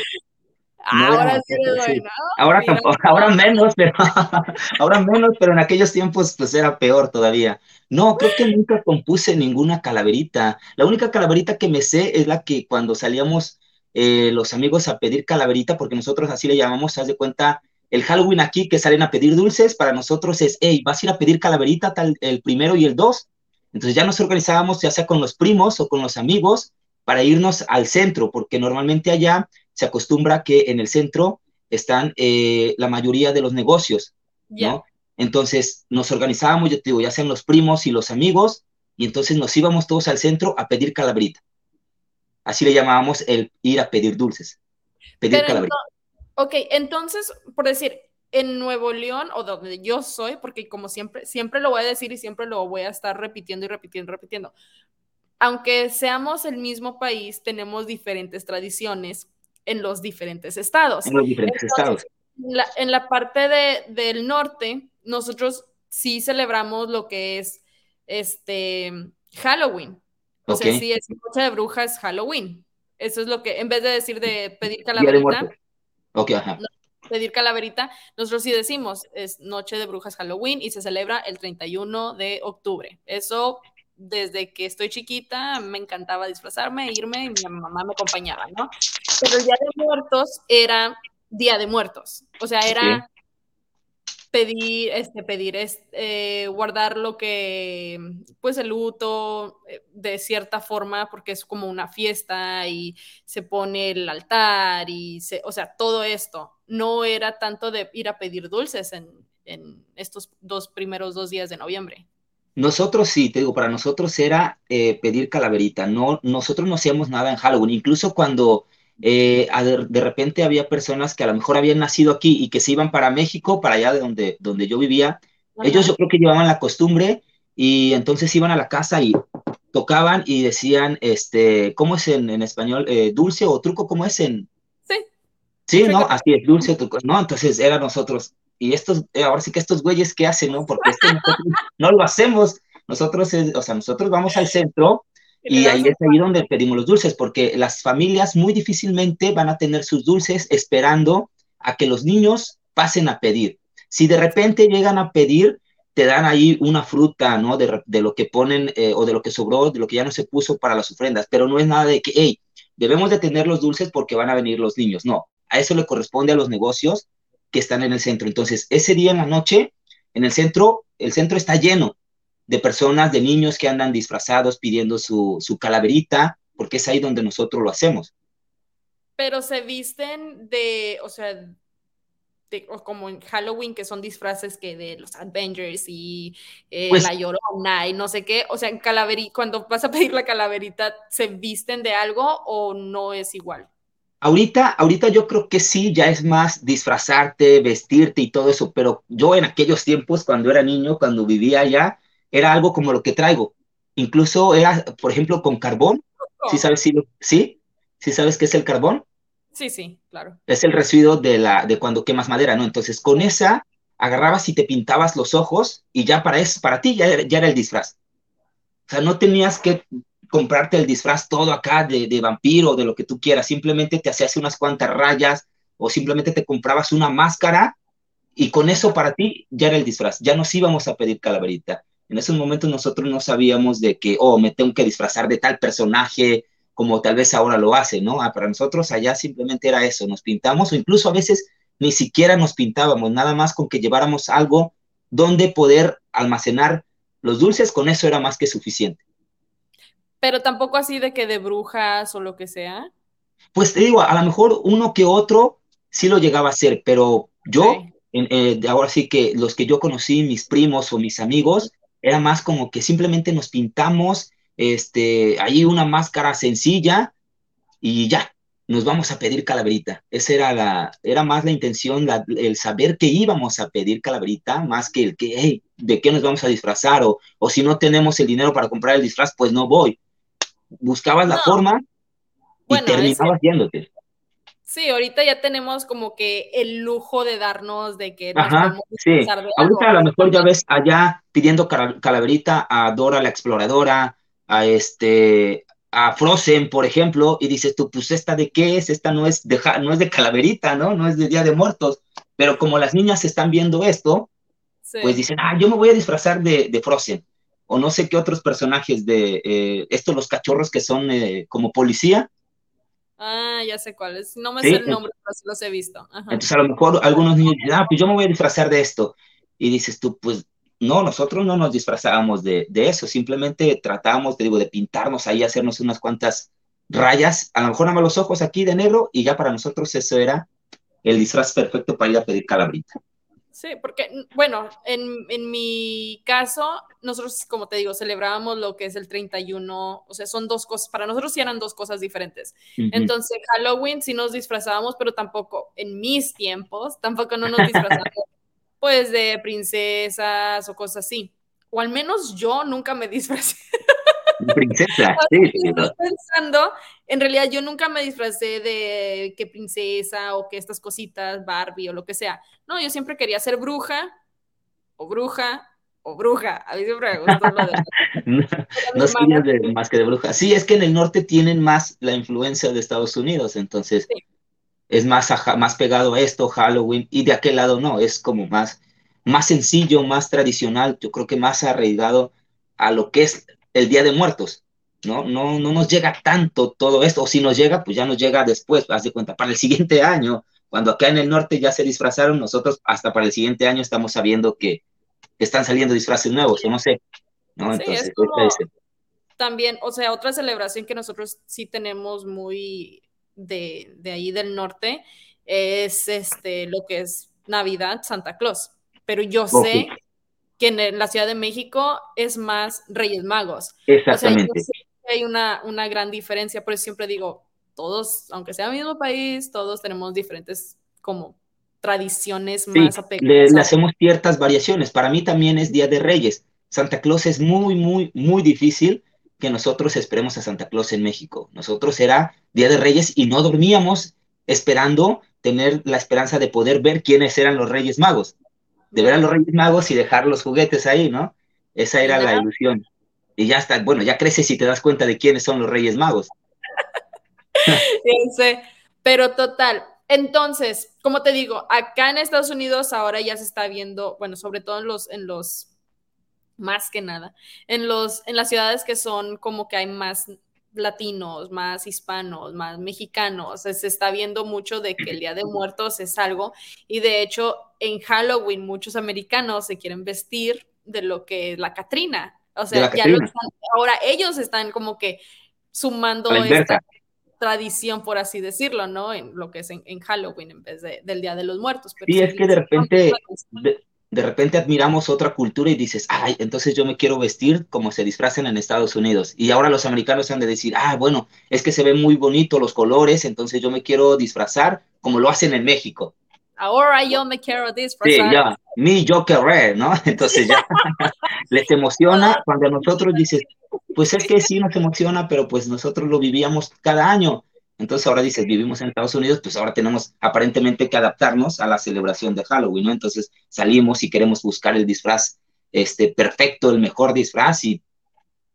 Speaker 1: ahora sí, bueno.
Speaker 2: Ahora, ahora menos, pero ahora menos, pero en aquellos tiempos pues era peor todavía. No, creo que nunca compuse ninguna calaverita. La única calaverita que me sé es la que cuando salíamos eh, los amigos a pedir calaverita, porque nosotros así le llamamos, haz de cuenta, el Halloween aquí que salen a pedir dulces, para nosotros es, hey, vas a ir a pedir calaverita tal, el primero y el dos. Entonces ya nos organizábamos ya sea con los primos o con los amigos para irnos al centro, porque normalmente allá se acostumbra que en el centro están eh, la mayoría de los negocios, ¿no? Entonces nos organizábamos, yo te digo, ya sean los primos y los amigos, y entonces nos íbamos todos al centro a pedir calabrita. Así le llamábamos el ir a pedir dulces, pedir calabrita.
Speaker 1: ok, entonces, por decir, en Nuevo León o donde yo soy, porque como siempre, siempre lo voy a decir y siempre lo voy a estar repitiendo y repitiendo y repitiendo. Aunque seamos el mismo país, tenemos diferentes tradiciones en los diferentes estados.
Speaker 2: En los diferentes estados.
Speaker 1: en la parte de, del norte, nosotros sí celebramos lo que es este Halloween. O sea, sí es noche de brujas Halloween. Eso es lo que, en vez de decir de pedir calaverita, pedir calaverita, nosotros sí decimos, es noche de brujas Halloween y se celebra el 31 de octubre. Eso desde que estoy chiquita me encantaba disfrazarme, irme y mi mamá me acompañaba, ¿no? Pero el Día de Muertos era Día de Muertos, o sea, era pedir, este, pedir, este, guardar lo que, pues el luto eh, de cierta forma, porque es como una fiesta y se pone el altar y se, o sea, todo esto. No era tanto de ir a pedir dulces en, en estos dos primeros dos días de noviembre.
Speaker 2: Nosotros sí, te digo, para nosotros era eh, pedir calaverita, no, nosotros no hacíamos nada en Halloween, incluso cuando eh, de, repente había personas que a lo mejor habían nacido aquí y que se iban para México, para allá de donde, donde yo vivía, ellos yo creo que llevaban la costumbre y entonces iban a la casa y tocaban y decían, este, ¿cómo es en, en español? Eh, ¿Dulce o truco? ¿Cómo es en...?
Speaker 1: Sí.
Speaker 2: ¿no? Así es, dulce, truco, ¿no? Entonces era nosotros, y estos, eh, ahora sí que estos güeyes, ¿qué hacen, no? Porque no lo hacemos. Nosotros, o sea, nosotros vamos al centro y ahí es ahí donde pedimos los dulces, porque las familias muy difícilmente van a tener sus dulces esperando a que los niños pasen a pedir. Si de repente llegan a pedir, te dan ahí una fruta, ¿no? De, de lo que ponen eh, o de lo que sobró, de lo que ya no se puso para las ofrendas, pero no es nada de que, hey, debemos de tener los dulces porque van a venir los niños. No, a eso le corresponde a los negocios que están en el centro. Entonces, ese día en la noche, en el centro, el centro está lleno de personas, de niños que andan disfrazados pidiendo su, su calaverita, porque es ahí donde nosotros lo hacemos.
Speaker 1: Pero se visten de, o sea, de, como en Halloween, que son disfraces que de los Avengers y eh, pues la Llorona y no sé qué. O sea, en calaverita, cuando vas a pedir la calaverita, ¿se visten de algo o no es igual?
Speaker 2: Ahorita, ahorita yo creo que sí, ya es más disfrazarte, vestirte y todo eso, pero yo en aquellos tiempos, cuando era niño, cuando vivía allá, era algo como lo que traigo. Incluso era, por ejemplo, con carbón. ¿Sí sabes si sí? ¿Sí sabes qué es el carbón?
Speaker 1: Sí, sí, claro.
Speaker 2: Es el residuo de la de cuando quemas madera, ¿no? Entonces, con esa agarrabas y te pintabas los ojos y ya para eso, para ti ya, ya era el disfraz. O sea, no tenías que comprarte el disfraz todo acá de, de vampiro, de lo que tú quieras, simplemente te hacías unas cuantas rayas o simplemente te comprabas una máscara y con eso para ti ya era el disfraz, ya nos íbamos a pedir calaverita. En esos momentos nosotros no sabíamos de que, oh, me tengo que disfrazar de tal personaje como tal vez ahora lo hace, ¿no? Ah, para nosotros allá simplemente era eso, nos pintamos o incluso a veces ni siquiera nos pintábamos, nada más con que lleváramos algo donde poder almacenar los dulces, con eso era más que suficiente.
Speaker 1: Pero tampoco así de que de brujas o lo que sea.
Speaker 2: Pues te digo, a lo mejor uno que otro sí lo llegaba a hacer, pero yo, eh, ahora sí que los que yo conocí, mis primos o mis amigos, era más como que simplemente nos pintamos, este, ahí una máscara sencilla y ya. nos vamos a pedir calaverita. Esa era, la, era más la intención, el saber que íbamos a pedir calaverita, más que el que, hey, ¿de qué nos vamos a disfrazar? O, o si no tenemos el dinero para comprar el disfraz, pues no voy. Buscabas la forma y terminabas yéndote.
Speaker 1: Sí, ahorita ya tenemos como que el lujo de darnos de que
Speaker 2: Ajá, sí. ahorita a lo mejor ya ves allá pidiendo calaverita a Dora la exploradora, a este a Frozen, por ejemplo, y dices tú, pues esta de qué es, esta no es de no es de calaverita, ¿no? No es de Día de Muertos, pero como las niñas están viendo esto, pues dicen, ah, yo me voy a disfrazar de, de Frozen, o no sé qué otros personajes de eh, estos los cachorros que son eh, como policía,
Speaker 1: Ah, ya sé cuáles. No me sé el nombre, pero sí los he visto.
Speaker 2: Entonces, a lo mejor algunos niños dicen, ah, pues yo me voy a disfrazar de esto. Y dices tú, pues no, nosotros no nos disfrazábamos de, de eso, simplemente tratábamos, te digo, de pintarnos ahí, hacernos unas cuantas rayas, a lo mejor nada más los ojos aquí de negro, y ya para nosotros eso era el disfraz perfecto para ir a pedir calabrita.
Speaker 1: Sí, porque, bueno, en, en, mi caso, nosotros, como te digo, celebrábamos lo que es el 31, o sea, son dos cosas, para nosotros sí eran dos cosas diferentes. Entonces, Halloween sí nos disfrazábamos, pero tampoco, en mis tiempos, tampoco no nos disfrazábamos, pues, de princesas o cosas así. O al menos yo nunca me disfrazé.
Speaker 2: Princesa, sí.
Speaker 1: pensando, en realidad yo nunca me disfracé de que princesa o que estas cositas, Barbie o lo que sea. No, yo siempre quería ser bruja o bruja o bruja. A mí siempre me gustó lo de...
Speaker 2: no, más que de bruja. Sí, es que en el norte tienen más la influencia de Estados Unidos, entonces es más, más pegado a esto, Halloween, y de aquel lado no, es como más, más sencillo, más tradicional, yo creo que más arraigado a lo que es el Día de Muertos, ¿no? No, no nos llega tanto todo esto, o si nos llega, pues ya nos llega después, haz de cuenta, para el siguiente año, cuando acá en el norte ya se disfrazaron, nosotros hasta para el siguiente año estamos sabiendo que, están saliendo disfraces nuevos, o no sé, ¿no? Entonces,
Speaker 1: es como, también, o sea, otra celebración que nosotros sí tenemos muy de, de ahí del norte es este, lo que es Navidad, Santa Claus. Pero yo sé que en la Ciudad de México es más Reyes Magos.
Speaker 2: Exactamente. O
Speaker 1: sea, hay una, una gran diferencia, por eso siempre digo, todos, aunque sea el mismo país, todos tenemos diferentes como tradiciones más
Speaker 2: apegadas. Le, hacemos ciertas variaciones. Para mí también es Día de Reyes. Santa Claus es muy, muy, muy difícil que nosotros esperemos a Santa Claus en México. Nosotros era Día de Reyes y no dormíamos esperando tener la esperanza de poder ver quiénes eran los Reyes Magos de ver a los Reyes Magos y dejar los juguetes ahí, ¿no? Esa era la ilusión. Y ya está, bueno, ya creces y te das cuenta de quiénes son los Reyes Magos.
Speaker 1: sí, pero total. Entonces, como te digo, acá en Estados Unidos ahora ya se está viendo, bueno, sobre todo en los, en los, más que nada, en los, en las ciudades que son como que hay más latinos, más hispanos, más mexicanos. Se está viendo mucho de que el Día de Muertos es algo y de hecho en Halloween muchos americanos se quieren vestir de lo que es la Catrina. O sea, ya ahora ellos están como que sumando esta tradición, por así decirlo, ¿no? En lo que es en, Halloween en vez del Día de los Muertos.
Speaker 2: Pero sí, es que de repente, de repente admiramos otra cultura y dices, ay, entonces yo me quiero vestir como se disfrazan en Estados Unidos. Y ahora los americanos han de decir, ah, bueno, es que se ven muy bonitos los colores, entonces yo me quiero disfrazar como lo hacen en México.
Speaker 1: Ahora yo me quiero disfrazar.
Speaker 2: Sí, ya, mi yo querré, ¿no? Entonces ya les emociona cuando a nosotros dices, pues es que sí nos emociona, pero pues nosotros lo vivíamos cada año. Entonces ahora dices, vivimos en Estados Unidos, pues ahora tenemos aparentemente que adaptarnos a la celebración de Halloween, ¿no? Entonces salimos y queremos buscar el disfraz este, perfecto, el mejor disfraz y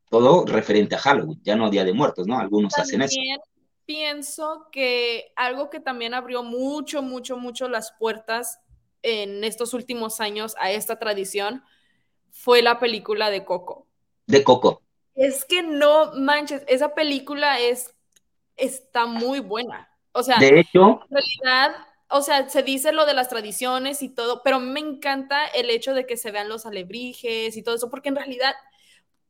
Speaker 2: todo referente a Halloween, ya no Día de Muertos, ¿no? Algunos hacen eso.
Speaker 1: Pienso que algo que también abrió mucho, mucho, mucho las puertas en estos últimos años a esta tradición fue la película de Coco.
Speaker 2: De Coco.
Speaker 1: Es que no manches, esa película es está muy buena. O sea,
Speaker 2: de hecho,
Speaker 1: en realidad, o sea, se dice lo de las tradiciones y todo, pero me encanta el hecho de que se vean los alebrijes y todo eso, porque en realidad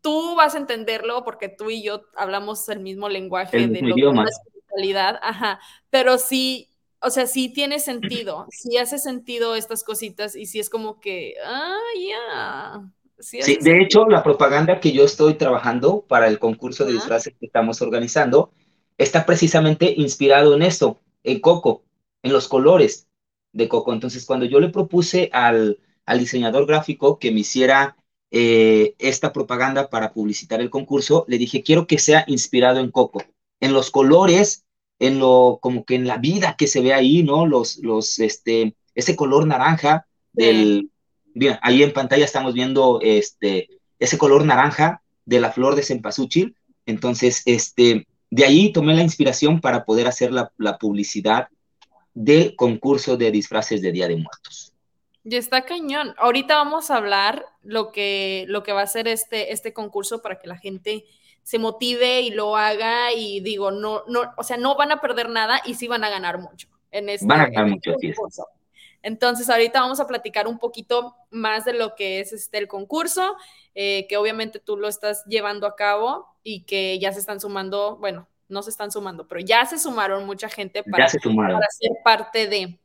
Speaker 1: tú vas a entenderlo porque tú y yo hablamos el mismo lenguaje de lo que es la espiritualidad, ajá, pero sí, o sea, sí tiene sentido, sí hace sentido estas cositas y sí es como que, ah, ya.
Speaker 2: Sí, de hecho, la propaganda que yo estoy trabajando para el concurso de disfraces que estamos organizando, está precisamente inspirado en esto, en Coco, en los colores de Coco. Entonces, cuando yo le propuse al, al diseñador gráfico que me hiciera eh, esta propaganda para publicitar el concurso, le dije, quiero que sea inspirado en Coco, en los colores, en lo, como que en la vida que se ve ahí, ¿no? Los, los, este, ese color naranja del, bien, ahí en pantalla estamos viendo este, ese color naranja de la flor de cempasúchil. Entonces, este, de ahí tomé la inspiración para poder hacer la, la publicidad del concurso de disfraces de Día de Muertos.
Speaker 1: Y está cañón. Ahorita vamos a hablar lo que, lo que va a ser este, este concurso para que la gente se motive y lo haga y digo, no, no, o sea, no van a perder nada y sí van a ganar mucho en este,
Speaker 2: van a ganar
Speaker 1: este
Speaker 2: mucho,
Speaker 1: concurso. Entonces, ahorita vamos a platicar un poquito más de lo que es este, el concurso, eh, que obviamente tú lo estás llevando a cabo y que ya se están sumando, bueno, no se están sumando, pero ya se sumaron mucha gente para, para ser parte de.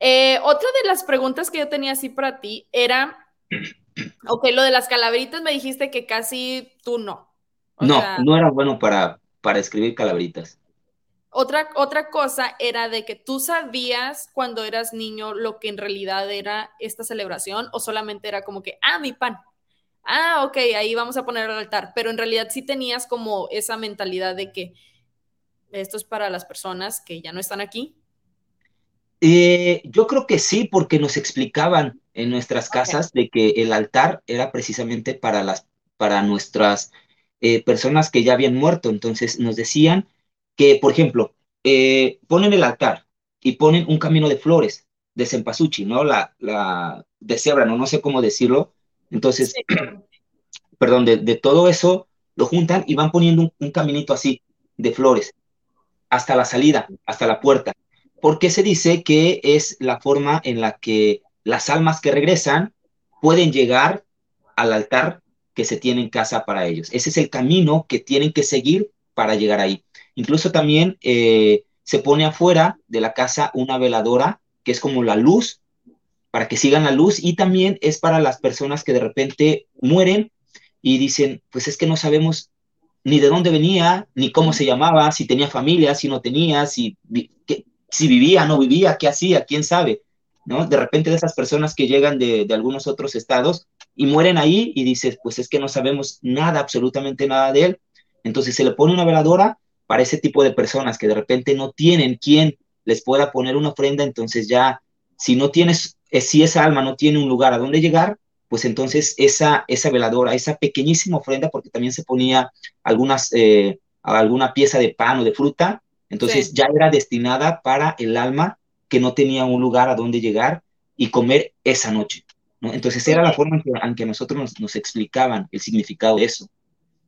Speaker 1: Eh, otra de las preguntas que yo tenía así para ti era, ok, lo de las calaveritas me dijiste que casi tú no.
Speaker 2: no, no era bueno para, para escribir calaveritas.
Speaker 1: Otra, otra cosa era de que tú sabías cuando eras niño lo que en realidad era esta celebración o solamente era como que, ah, mi pan. Ah, ok, ahí vamos a poner el altar. Pero en realidad sí tenías como esa mentalidad de que esto es para las personas que ya no están aquí.
Speaker 2: Eh, yo creo que sí, porque nos explicaban en nuestras casas de que el altar era precisamente para las, para nuestras eh, personas que ya habían muerto. Entonces nos decían que, por ejemplo, eh, ponen el altar y ponen un camino de flores de cempasúchil, ¿no? La, la de cebra, ¿no? No sé cómo decirlo. Entonces, perdón, de, todo eso lo juntan y van poniendo un, caminito así de flores hasta la salida, hasta la puerta, porque se dice que es la forma en la que las almas que regresan pueden llegar al altar que se tiene en casa para ellos. Ese es el camino que tienen que seguir para llegar ahí. Incluso también eh, se pone afuera de la casa una veladora, que es como la luz, para que sigan la luz, y también es para las personas que de repente mueren y dicen, pues es que no sabemos ni de dónde venía, ni cómo se llamaba, si tenía familia, si no tenía, si, si vivía, no vivía, qué hacía, quién sabe, ¿no? De repente de esas personas que llegan de, de algunos otros estados y mueren ahí y dices, pues es que no sabemos nada, absolutamente nada de él. Entonces se le pone una veladora para ese tipo de personas que de repente no tienen quien les pueda poner una ofrenda, entonces ya, si no tienes, eh, si esa alma no tiene un lugar a donde llegar, pues entonces esa, esa veladora, esa pequeñísima ofrenda, porque también se ponía algunas, eh, alguna pieza de pan o de fruta, entonces ya era destinada para el alma que no tenía un lugar a donde llegar y comer esa noche. ¿no? Entonces era la forma en que, nosotros nos, nos explicaban el significado de eso.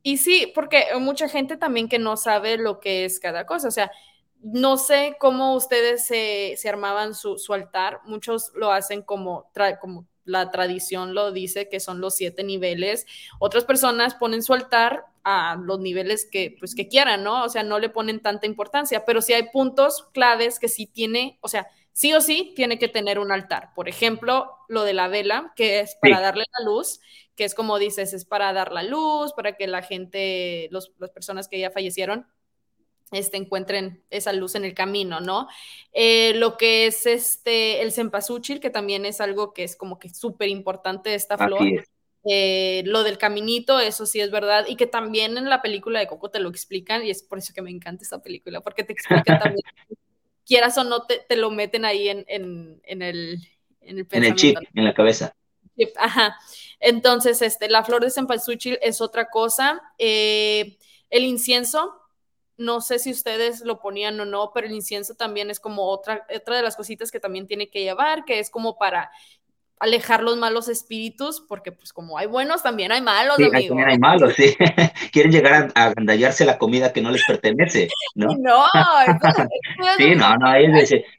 Speaker 1: Y sí, porque mucha gente también que no sabe lo que es cada cosa, o sea, no sé cómo ustedes se, se armaban su, su, altar, muchos lo hacen como, como la tradición lo dice, que son los siete niveles, otras personas ponen su altar a los niveles que, pues, que quieran, ¿no? O sea, no le ponen tanta importancia, pero sí hay puntos claves que sí tiene, o sea, sí o sí tiene que tener un altar. Por ejemplo, lo de la vela, que es para darle la luz, que es como dices, es para dar la luz, para que la gente, los, las personas que ya fallecieron, este, encuentren esa luz en el camino, ¿no? Eh, lo que es este, el cempasúchil, que también es algo que es como que súper importante esta flor. Eh, lo del caminito, eso sí es verdad, y que también en la película de Coco te lo explican, y es por eso que me encanta esta película, porque te explican también, quieras o no, te, te lo meten ahí en, en, en el, en el,
Speaker 2: en el chip, en la cabeza.
Speaker 1: Ajá. Entonces, este, la flor de cempasúchil es otra cosa. Eh, el incienso, no sé si ustedes lo ponían o no, pero el incienso también es como otra, otra de las cositas que también tiene que llevar, que es como para alejar los malos espíritus, porque pues como hay buenos, también hay malos,
Speaker 2: sí, También hay malos, sí. Quieren llegar a, agandallarse la comida que no les pertenece, ¿no?
Speaker 1: No,
Speaker 2: sí, no, no,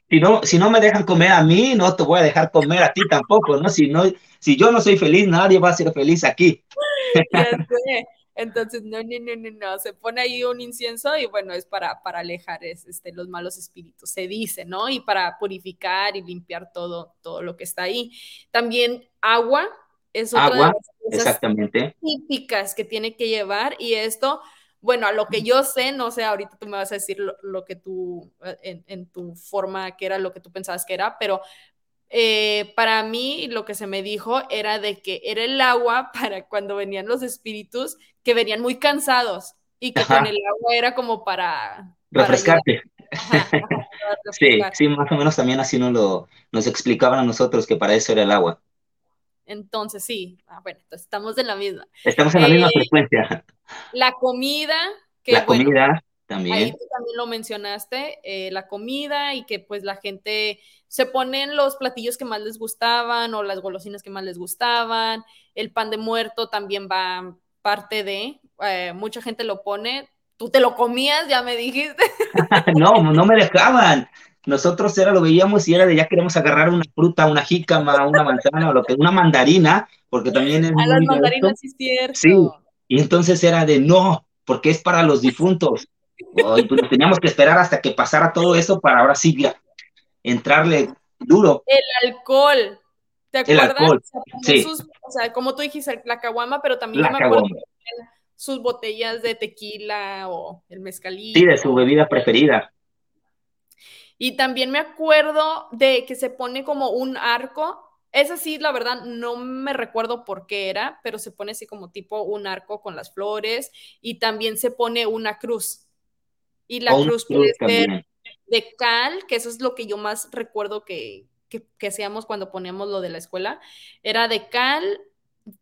Speaker 2: si no, si no me dejan comer a mí, no te voy a dejar comer a ti tampoco, ¿no? Si no, si yo no soy feliz, nadie va a ser feliz aquí.
Speaker 1: Entonces, no, no, no, no, no, se pone ahí un incienso y bueno, es para, para alejar este, los malos espíritus, se dice, ¿no? Y para purificar y limpiar todo, todo lo que está ahí. También agua es otra
Speaker 2: agua, de las exactamente.
Speaker 1: típicas que tiene que llevar y esto, bueno, a lo que yo sé, no sé, ahorita tú me vas a decir lo, que tú, eh, en, tu forma, que era lo que tú pensabas que era, pero eh, para mí lo que se me dijo era de que era el agua para cuando venían los espíritus que venían muy cansados y que con el agua era como para...
Speaker 2: Refrescarte. sí, sí, más o menos también así nos lo nos explicaban a nosotros que para eso era el agua.
Speaker 1: Entonces, sí, ah, bueno, estamos en la misma.
Speaker 2: Estamos en la misma eh, frecuencia.
Speaker 1: La comida,
Speaker 2: que la comida también.
Speaker 1: Ahí tú también lo mencionaste, eh, la comida y que pues la gente se ponen los platillos que más les gustaban o las golosinas que más les gustaban. El pan de muerto también va parte de, eh, mucha gente lo pone. Tú te lo comías, ya me dijiste.
Speaker 2: no, no me dejaban nosotros era lo veíamos y era de ya queremos agarrar una fruta, una jícama, una manzana o lo que, una mandarina, porque también es.
Speaker 1: A las mandarinas sí cierto.
Speaker 2: Sí, y entonces era de no, porque es para los difuntos. pues teníamos que esperar hasta que pasara todo eso para ahora sí ya entrarle duro.
Speaker 1: El alcohol. ¿Te acuerdas?
Speaker 2: El alcohol. sí.
Speaker 1: o sea, como tú dijiste, la caguama, pero también
Speaker 2: la
Speaker 1: me
Speaker 2: acuerdo
Speaker 1: sus botellas de tequila o el mezcalito.
Speaker 2: Sí, de su bebida preferida.
Speaker 1: Y también me acuerdo de que se pone como un arco. Esa sí, la verdad, no me recuerdo por qué era, pero se pone así como tipo un arco con las flores y también se pone una cruz. Y la cruz, puede ser de cal, que eso es lo que yo más recuerdo que, que, hacíamos cuando poníamos lo de la escuela. Era de cal,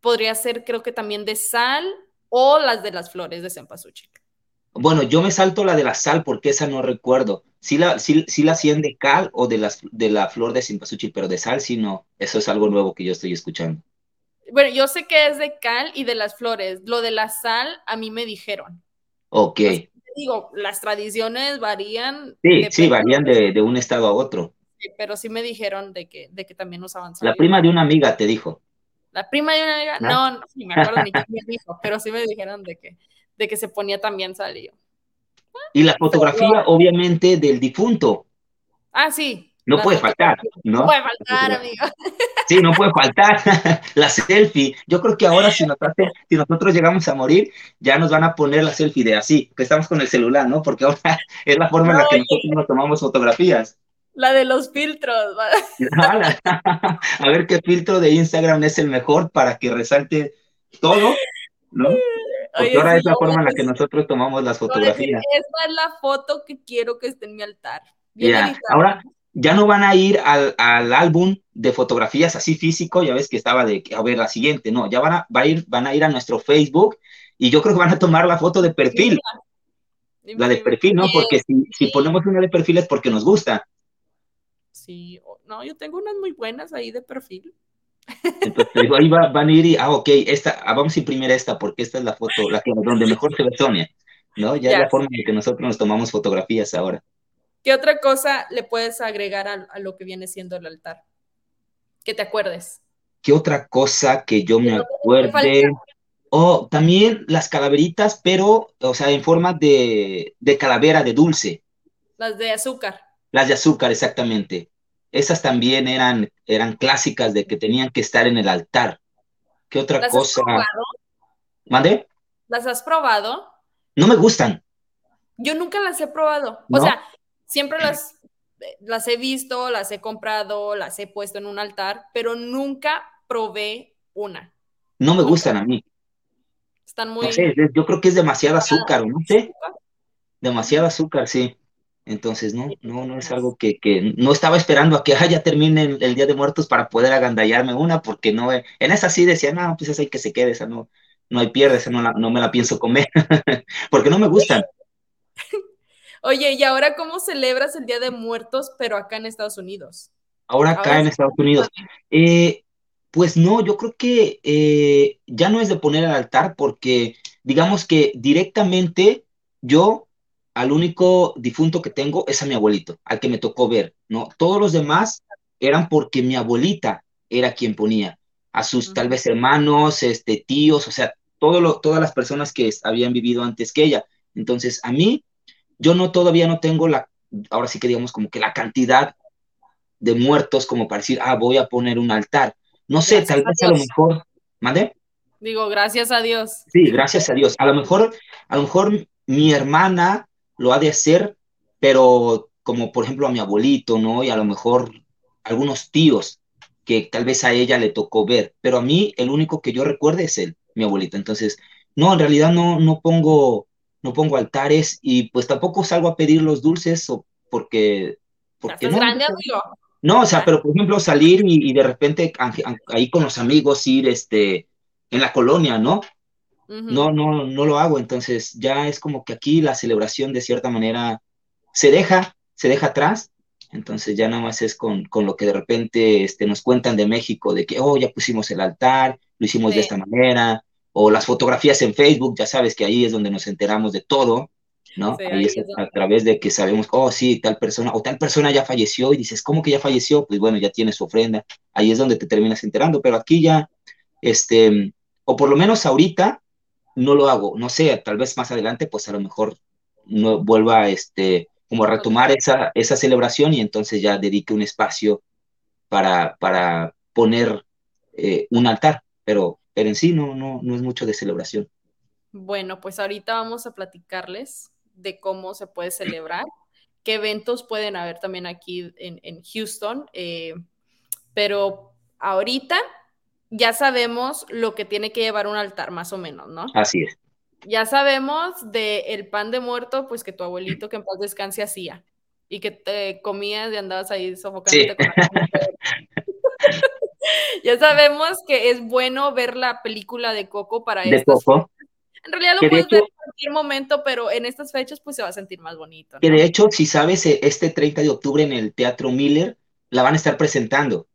Speaker 1: podría ser creo que también de sal o las de las flores de cempasúchil.
Speaker 2: Bueno, yo me salto la de la sal porque esa no recuerdo. Sí la, sí, la hacían de cal o de, las, de la flor de cempasúchil, pero de sal sí no. Eso es algo nuevo que yo estoy escuchando.
Speaker 1: Bueno, yo sé que es de cal y de las flores. Lo de la sal a mí me dijeron.
Speaker 2: Ok.
Speaker 1: digo, las tradiciones varían.
Speaker 2: Sí, sí, varían de, un estado a otro.
Speaker 1: Pero sí me dijeron de que, de que también usaban.
Speaker 2: La prima de una amiga te dijo.
Speaker 1: La prima de una amiga, no, no, me acuerdo ni quién me dijo, pero sí me dijeron de que de que se ponía también salió.
Speaker 2: Y la fotografía, obviamente, del difunto.
Speaker 1: Ah, sí.
Speaker 2: No puede faltar, ¿no?
Speaker 1: No puede faltar, amigo.
Speaker 2: Sí, no puede faltar. la selfie. Yo creo que ahora si, si nosotros llegamos a morir, ya nos van a poner la selfie de así, que estamos con el celular, ¿no? Porque ahora es la forma en la que nosotros nos tomamos fotografías.
Speaker 1: La de los filtros.
Speaker 2: a ver qué filtro de Instagram es el mejor para que resalte todo, ¿no? Porque ahora es la forma en la que nosotros tomamos las fotografías.
Speaker 1: Esa es la foto que quiero que esté en mi altar.
Speaker 2: Ahora ya no van a ir al, álbum de fotografías así físico, ya ves que estaba de, a ver, la siguiente, no, ya van a, va a ir, van a ir a nuestro Facebook y yo creo que van a tomar la foto de perfil. La de perfil, ¿no? Porque si, si ponemos una de perfil es porque nos gusta.
Speaker 1: Sí, no, yo tengo unas muy buenas ahí de perfil.
Speaker 2: Entonces ahí va, van a ir y, ah, ok, esta, ah, vamos a imprimir esta porque esta es la foto, la que, donde mejor se ve Sonia, ¿no? Ya es la forma en que nosotros nos tomamos fotografías ahora.
Speaker 1: ¿Qué otra cosa le puedes agregar a, lo que viene siendo el altar? Que te acuerdes.
Speaker 2: ¿Qué otra cosa que yo me acuerde? Oh, también las calaveritas, pero, o sea, en forma de, de calavera, de dulce.
Speaker 1: Las de azúcar.
Speaker 2: Las de azúcar, exactamente esas también eran, eran clásicas de que tenían que estar en el altar. ¿Qué otra
Speaker 1: ¿Las
Speaker 2: cosa?
Speaker 1: Has probado?
Speaker 2: ¿Mande?
Speaker 1: ¿Las has probado?
Speaker 2: No me gustan.
Speaker 1: Yo nunca las he probado. O sea, siempre las, las he visto, las he comprado, las he puesto en un altar, pero nunca probé una.
Speaker 2: No me gustan a mí.
Speaker 1: Están muy.
Speaker 2: No sé, yo creo que es demasiado azúcar, ¿no sé? Demasiado azúcar, sí. Entonces, no, no, no es algo que, que no estaba esperando a que ah, ya termine el, Día de Muertos para poder agandallarme una, porque no, en esa sí decía, no, pues esa hay que se quede, esa no, no hay pierde, esa no, no me la pienso comer, porque no me gustan.
Speaker 1: Oye, ¿y ahora cómo celebras el Día de Muertos, pero acá en Estados Unidos?
Speaker 2: Ahora acá en Estados Unidos. Eh, pues no, yo creo que eh, ya no es de poner al altar, porque digamos que directamente yo al único difunto que tengo es a mi abuelito, al que me tocó ver, ¿no? Todos los demás eran porque mi abuelita era quien ponía, a sus tal vez hermanos, este, tíos, o sea, todo todas las personas que habían vivido antes que ella. Entonces, a mí, yo no todavía no tengo la, ahora sí que digamos como que la cantidad de muertos como para decir, ah, voy a poner un altar. No sé, tal vez a lo mejor, ¿mande?
Speaker 1: Digo, gracias a Dios.
Speaker 2: Sí, gracias a Dios. A lo mejor, a lo mejor mi hermana lo ha de hacer, pero como por ejemplo a mi abuelito, ¿no? Y a lo mejor algunos tíos que tal vez a ella le tocó ver, pero a mí el único que yo recuerde es él, mi abuelito. Entonces, no, en realidad no, no pongo, no pongo altares y pues tampoco salgo a pedir los dulces o porque, porque no,
Speaker 1: grande,
Speaker 2: no, o sea, pero por ejemplo salir y, de repente ahí con los amigos ir este, en la colonia, ¿no? No, no, no lo hago. Entonces ya es como que aquí la celebración de cierta manera se deja, se deja atrás. Entonces ya nada más es con, con lo que de repente este, nos cuentan de México, de que, oh, ya pusimos el altar, lo hicimos de esta manera, o las fotografías en Facebook, ya sabes que ahí es donde nos enteramos de todo. ¿no? ahí, es a, través de que sabemos, oh, sí, tal persona, o tal persona ya falleció, y dices, ¿cómo que ya falleció? Pues bueno, ya tiene su ofrenda, ahí es donde te terminas enterando, pero aquí ya, este, o por lo menos ahorita, no lo hago, no sé, tal vez más adelante, pues a lo mejor no vuelva, este, como a retomar esa, esa celebración y entonces ya dedique un espacio para, para poner eh, un altar, pero, pero en sí no, no, no es mucho de celebración.
Speaker 1: Bueno, pues ahorita vamos a platicarles de cómo se puede celebrar, qué eventos pueden haber también aquí en, Houston, eh, pero ahorita ya sabemos lo que tiene que llevar un altar, más o menos, ¿no?
Speaker 2: Así es.
Speaker 1: Ya sabemos del el pan de muerto, pues que tu abuelito que en paz descanse hacía y que te comías y andabas ahí sofocándote con Ya sabemos que es bueno ver la película de Coco para
Speaker 2: de Coco.
Speaker 1: En realidad lo puedes ver en cualquier momento, pero en estas fechas pues se va a sentir más bonito.
Speaker 2: Que de hecho, si sabes, eh, este 30 de octubre en el Teatro Miller la van a estar presentando.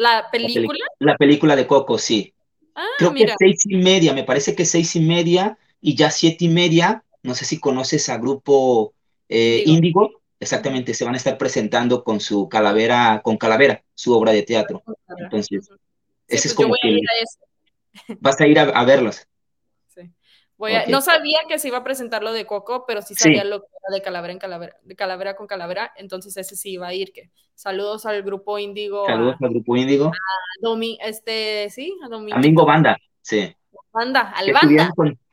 Speaker 1: ¿La película?
Speaker 2: La, película de Coco, sí. Ah, Creo que seis y media, me parece que seis y media y ya siete y media, no sé si conoces a Grupo eh, Índigo, exactamente, se van a estar presentando con su calavera, con calavera, su obra de teatro. Entonces, ese es pues como que vas a ir a, a verlos
Speaker 1: no sabía que se iba a presentar lo de Coco, pero sí sabía lo que era de calavera en calavera, de calavera con calavera, entonces ese sí iba a ir. Que saludos al grupo Índigo.
Speaker 2: Saludos al grupo Índigo. A
Speaker 1: Domi, este, sí, a
Speaker 2: Domingo. Banda, sí.
Speaker 1: Banda, al banda.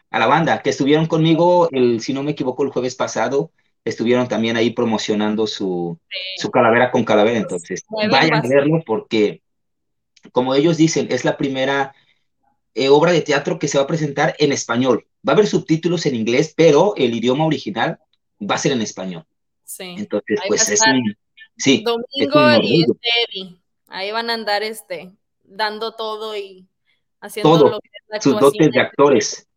Speaker 2: a la banda, que estuvieron conmigo, el, si no me equivoco, el jueves pasado, estuvieron también ahí promocionando su, su calavera con calavera, entonces vayan a verlo porque, como ellos dicen, es la primera eh, obra de teatro que se va a presentar en español. Va a haber subtítulos en inglés, pero el idioma original va a ser en español.
Speaker 1: Sí.
Speaker 2: Entonces, pues es un, sí,
Speaker 1: Domingo y este Ahí van a andar este, dando todo y haciendo
Speaker 2: todo, lo que es sus dotes de actores.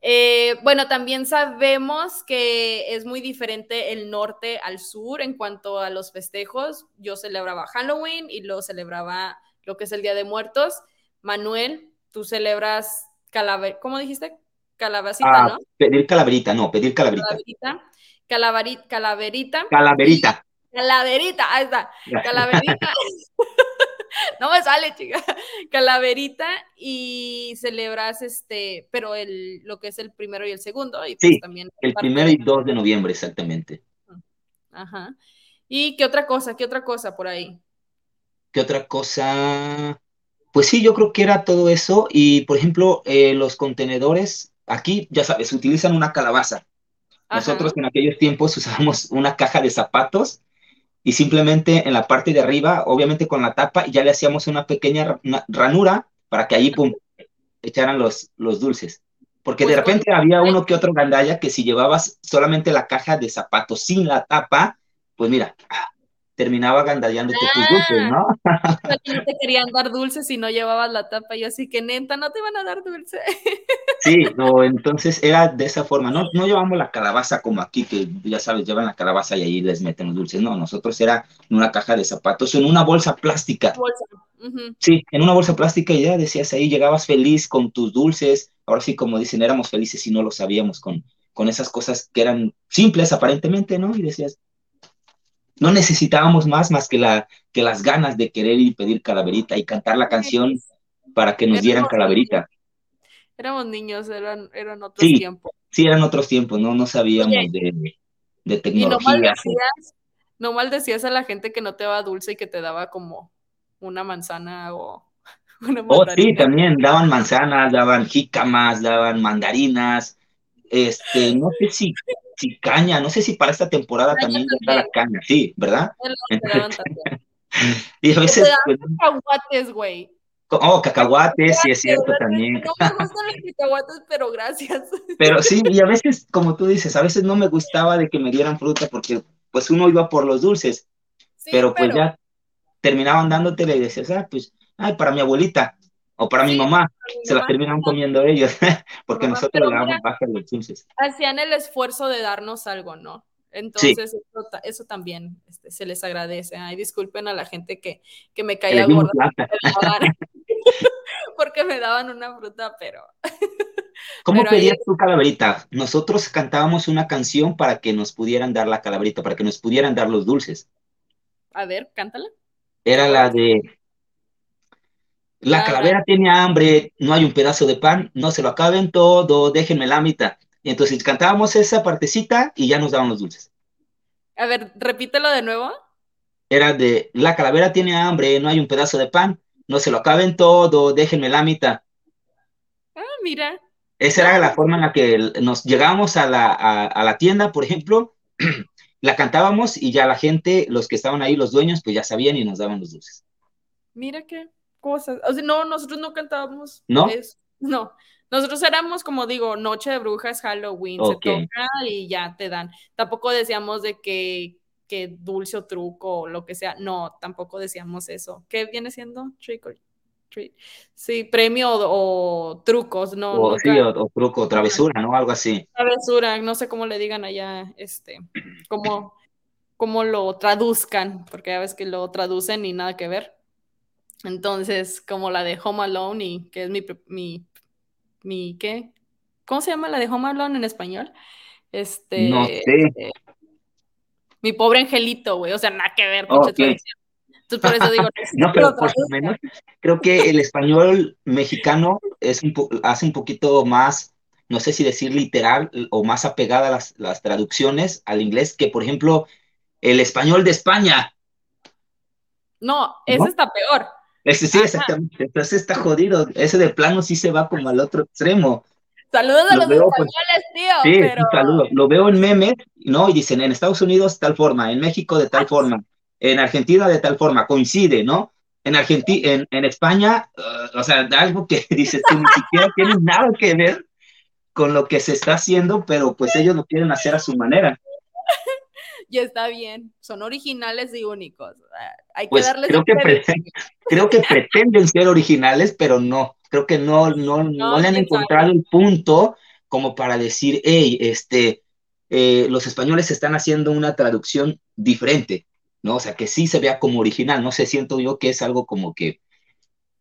Speaker 1: Eh, bueno, también sabemos que es muy diferente el norte al sur en cuanto a los festejos. Yo celebraba Halloween y luego celebraba lo que es el Día de Muertos. Manuel, tú celebras calaver, ¿cómo dijiste? Calabacita, ah, ¿no?
Speaker 2: Pedir calaverita, no, pedir calaverita.
Speaker 1: Calaverita. calaverita.
Speaker 2: Calaverita.
Speaker 1: Calaverita, ahí está. Calaverita. no me sale, chica. Calaverita y celebras este, pero el, lo que es el primero y el segundo. Y
Speaker 2: pues sí, también el primero y 2 de noviembre, exactamente.
Speaker 1: Ajá. ¿Y qué otra cosa? ¿Qué otra cosa por ahí?
Speaker 2: ¿Qué otra cosa? Pues sí, yo creo que era todo eso. Y, por ejemplo, eh, los contenedores, aquí, ya sabes, utilizan una calabaza. Nosotros en aquellos tiempos usábamos una caja de zapatos y simplemente en la parte de arriba, obviamente con la tapa, ya le hacíamos una pequeña ranura para que allí, pum, echaran los, los dulces. Porque de pues, repente había uno que otro gandalla que si llevabas solamente la caja de zapatos sin la tapa, pues mira, terminaba gandallándote tus dulces, ¿no?
Speaker 1: no te querían dar dulces si no llevabas la tapa, y así que neta, no te van a dar dulce.
Speaker 2: Sí, no, entonces era de esa forma, no, no llevamos la calabaza como aquí, que ya sabes, llevan la calabaza y ahí les meten los dulces, no, nosotros era en una caja de zapatos, en una bolsa plástica. Bolsa. Sí, en una bolsa plástica y ya decías ahí, llegabas feliz con tus dulces, ahora sí, como dicen, éramos felices y no lo sabíamos con, con esas cosas que eran simples aparentemente, ¿no? Y decías, no necesitábamos más más que, la, que las ganas de querer y pedir calaverita y cantar la canción para que nos dieran calaverita.
Speaker 1: Éramos niños, eran, eran otros tiempos.
Speaker 2: Sí, eran otros tiempos, no, no sabíamos de, de, tecnología.
Speaker 1: no mal decías a la gente que no te daba dulce y que te daba como una manzana o
Speaker 2: oh, sí, también daban manzanas, daban jícamas, daban mandarinas, este, no sé si, si caña, no sé si para esta temporada también, da la caña, sí, ¿verdad?
Speaker 1: y a veces... Pues, cacahuates, güey.
Speaker 2: Oh, cacahuates, sí es cierto también.
Speaker 1: No me gustan los cacahuates, pero gracias.
Speaker 2: Pero sí, y a veces, como tú dices, a veces no me gustaba de que me dieran fruta porque pues uno iba por los dulces, pero pues ya terminaban dándotele y decías, ah, pues, ay, para mi abuelita o para mi mamá, se las terminan comiendo ellos, porque nosotros le damos baja los dulces.
Speaker 1: Hacían el esfuerzo de darnos algo, ¿no? Entonces, eso, también este, se les agradece. Ay, disculpen a la gente que, que me caía gorda. Porque me daban una fruta, pero.
Speaker 2: ¿Cómo pedías tu calaverita? Nosotros cantábamos una canción para que nos pudieran dar la calaverita, para que nos pudieran dar los dulces.
Speaker 1: A ver, cántala.
Speaker 2: Era la de. La calavera tiene hambre, no hay un pedazo de pan, no se lo acaben todo, déjenme la mitad. Entonces cantábamos esa partecita y ya nos daban los dulces.
Speaker 1: A ver, repítelo de nuevo.
Speaker 2: Era de, la calavera tiene hambre, no hay un pedazo de pan, no se lo acaben todo, déjenme la mitad.
Speaker 1: Ah, mira.
Speaker 2: Esa era la forma en la que nos llegábamos a la, a, la tienda, por ejemplo, la cantábamos y ya la gente, los que estaban ahí, los dueños, pues ya sabían y nos daban los dulces.
Speaker 1: Mira qué cosas. O sea, no, nosotros no cantábamos.
Speaker 2: ¿No?
Speaker 1: No. Nosotros éramos, como digo, Noche de Brujas, Halloween, se toca y ya te dan. Tampoco decíamos de que, que dulce o truco o lo que sea. No, tampoco decíamos eso. ¿Qué viene siendo? Trick or treat. Sí, premio o, trucos, ¿no?
Speaker 2: O, sí, o, truco, travesura, ¿no? Algo así.
Speaker 1: Travesura, no sé cómo le digan allá, este, cómo, cómo lo traduzcan, porque ya ves que lo traducen y nada que ver. Entonces, como la de Home Alone y que es mi, mi mi, ¿qué? ¿Cómo se llama la de Home Alone en español? Este.
Speaker 2: No sé.
Speaker 1: Este, mi pobre angelito, güey. O sea, nada que ver, Entonces, por eso digo.
Speaker 2: no, pero por lo menos creo que el español mexicano es un hace un poquito más, no sé si decir literal o más apegada a las, las traducciones al inglés que, por ejemplo, el español de España.
Speaker 1: No, ese está peor.
Speaker 2: Ese sí, exactamente. Entonces está jodido. Ese de plano sí se va como al otro extremo.
Speaker 1: Saludos a los pues, españoles, tío.
Speaker 2: Sí, un saludo. Lo veo en memes, ¿no? Y dicen en Estados Unidos tal forma, en México de tal ah, forma, en Argentina de tal forma, coincide, ¿no? En Argentina, en, en España, uh, o sea, algo que dices tú ni siquiera tiene nada que ver con lo que se está haciendo, pero pues ellos lo quieren hacer a su manera.
Speaker 1: y está bien, son originales y únicos. Hay que
Speaker 2: pues
Speaker 1: darles
Speaker 2: creo, que creo que pretenden ser originales, pero no, creo que no, no, no, le han encontrado el punto como para decir, hey, este, eh, los españoles están haciendo una traducción diferente, ¿no? O sea, que sí se vea como original, no sé, siento yo que es algo como que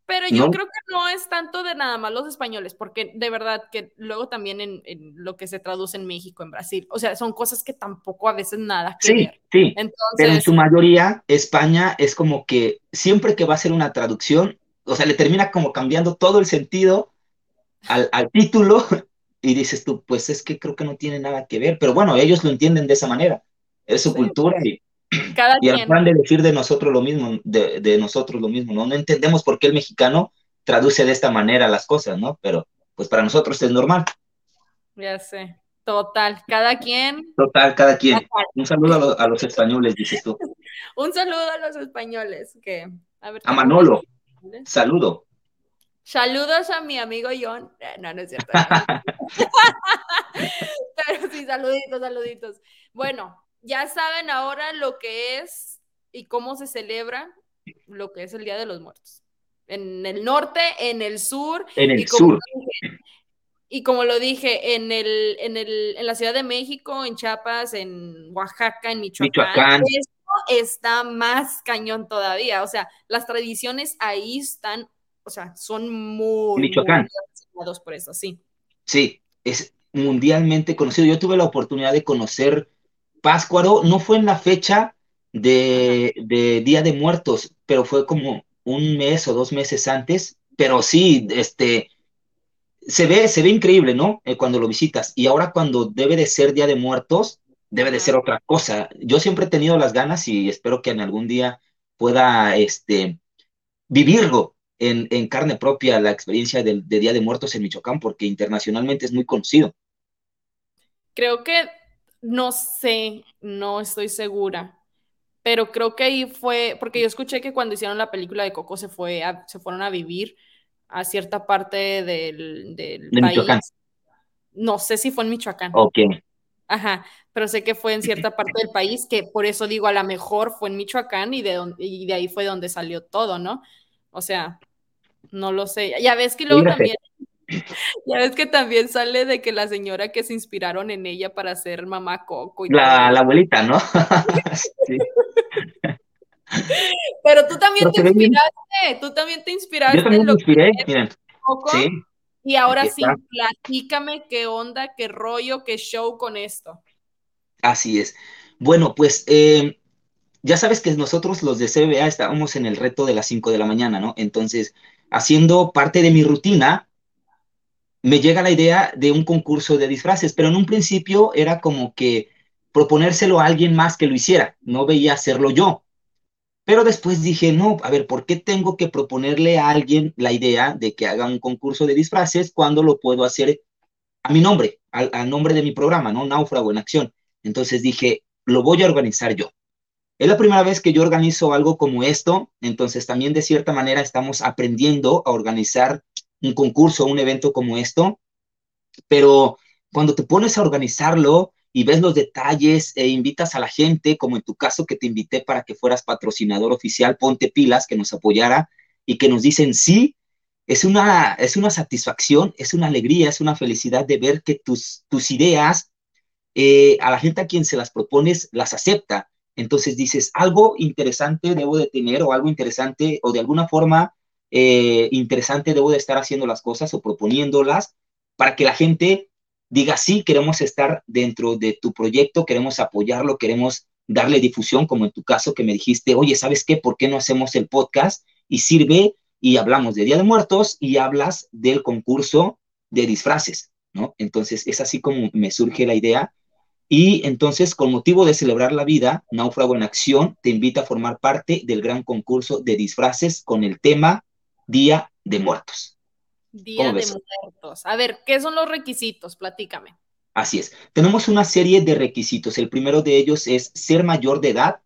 Speaker 1: pero yo creo que no es tanto de nada más los españoles, porque de verdad que luego también en, lo que se traduce en México, en Brasil, o sea, son cosas que tampoco a veces nada que
Speaker 2: sí, ver. Sí, pero en su mayoría España es como que siempre que va a ser una traducción, o sea, le termina como cambiando todo el sentido al, al título y dices tú, pues es que creo que no tiene nada que ver, pero bueno, ellos lo entienden de esa manera, es su cultura y
Speaker 1: cada
Speaker 2: y al de decir de nosotros lo mismo, de, de, nosotros lo mismo, ¿no? No entendemos por qué el mexicano traduce de esta manera las cosas, ¿no? Pero pues para nosotros es normal.
Speaker 1: Ya sé, total, cada quien.
Speaker 2: Total, cada quien. Un saludo a, los españoles, dices tú.
Speaker 1: Un saludo a los españoles, que...
Speaker 2: A, Manolo, saludo.
Speaker 1: Saludos a mi amigo John. Eh, no, no es cierto. Pero sí, saluditos, saluditos. Bueno, ya saben ahora lo que es y cómo se celebra lo que es el Día de los Muertos. En el norte, en el sur.
Speaker 2: En el sur.
Speaker 1: y como lo dije, en, el, en, el, en la Ciudad de México, en Chiapas, en Oaxaca, en Michoacán. Esto está más cañón todavía. O sea, las tradiciones ahí están, o sea, son muy,
Speaker 2: Michoacán.
Speaker 1: por eso, sí.
Speaker 2: Sí, es mundialmente conocido. Yo tuve la oportunidad de conocer Páscuaro no fue en la fecha de, Día de Muertos, pero fue como un mes o dos meses antes, pero sí, este, se ve, se ve increíble, ¿no? Eh, cuando lo visitas. Y ahora cuando debe de ser Día de Muertos, debe de ser otra cosa. Yo siempre he tenido las ganas y espero que en algún día pueda, este, vivirlo, en, carne propia la experiencia de, de Día de Muertos en Michoacán, porque internacionalmente es muy conocido.
Speaker 1: Creo que, no sé, no estoy segura, pero creo que ahí fue, porque yo escuché que cuando hicieron la película de Coco se, fue se fueron a vivir a cierta parte del, del
Speaker 2: de
Speaker 1: país.
Speaker 2: Michoacán.
Speaker 1: No sé si fue en Michoacán.
Speaker 2: Ok.
Speaker 1: Ajá, pero sé que fue en cierta parte del país, que por eso digo, a lo mejor fue en Michoacán y de, y de ahí fue donde salió todo, ¿no? O sea, no lo sé. Ya ves que luego también, ya ves que también sale de que la señora que se inspiraron en ella para ser mamá Coco. Y
Speaker 2: la, la abuelita, ¿no? sí.
Speaker 1: Pero tú también te inspiraste, tú también te inspiraste.
Speaker 2: Yo también me inspiré, miren.
Speaker 1: Coco, sí. Y ahora sí, platícame qué onda, qué rollo, qué show con esto.
Speaker 2: Así es. Bueno, pues eh, ya sabes que nosotros los de CBA estábamos en el reto de las 5 de la mañana, ¿no? Entonces, haciendo parte de mi rutina, me llega la idea de un concurso de disfraces, pero en un principio era como que proponérselo a alguien más que lo hiciera, no veía hacerlo yo. Pero después dije, no, a ver, ¿por qué tengo que proponerle a alguien la idea de que haga un concurso de disfraces cuando lo puedo hacer a mi nombre, al, nombre de mi programa, ¿no? Náufrago en acción. Entonces dije, lo voy a organizar yo. Es la primera vez que yo organizo algo como esto, entonces también de cierta manera estamos aprendiendo a organizar un concurso, un evento como esto, pero cuando te pones a organizarlo, y ves los detalles e invitas a la gente, como en tu caso que te invité para que fueras patrocinador oficial, ponte pilas, que nos apoyara y que nos dicen sí, es una, es una satisfacción, es una alegría, es una felicidad de ver que tus, tus ideas, eh, a la gente a quien se las propones, las acepta. Entonces dices, algo interesante debo de tener o algo interesante o de alguna forma eh, interesante debo de estar haciendo las cosas o proponiéndolas para que la gente diga, sí, queremos estar dentro de tu proyecto, queremos apoyarlo, queremos darle difusión, como en tu caso que me dijiste, oye, ¿sabes qué? ¿Por qué no hacemos el podcast? Y sirve y hablamos de Día de Muertos y hablas del concurso de disfraces, ¿no? Entonces es así como me surge la idea. Y entonces, con motivo de celebrar la vida, Náufrago en Acción te invita a formar parte del gran concurso de disfraces con el tema Día de Muertos.
Speaker 1: Día de Muertos. A ver, ¿qué son los requisitos? Platícame.
Speaker 2: Así es. Tenemos una serie de requisitos. El primero de ellos es ser mayor de edad,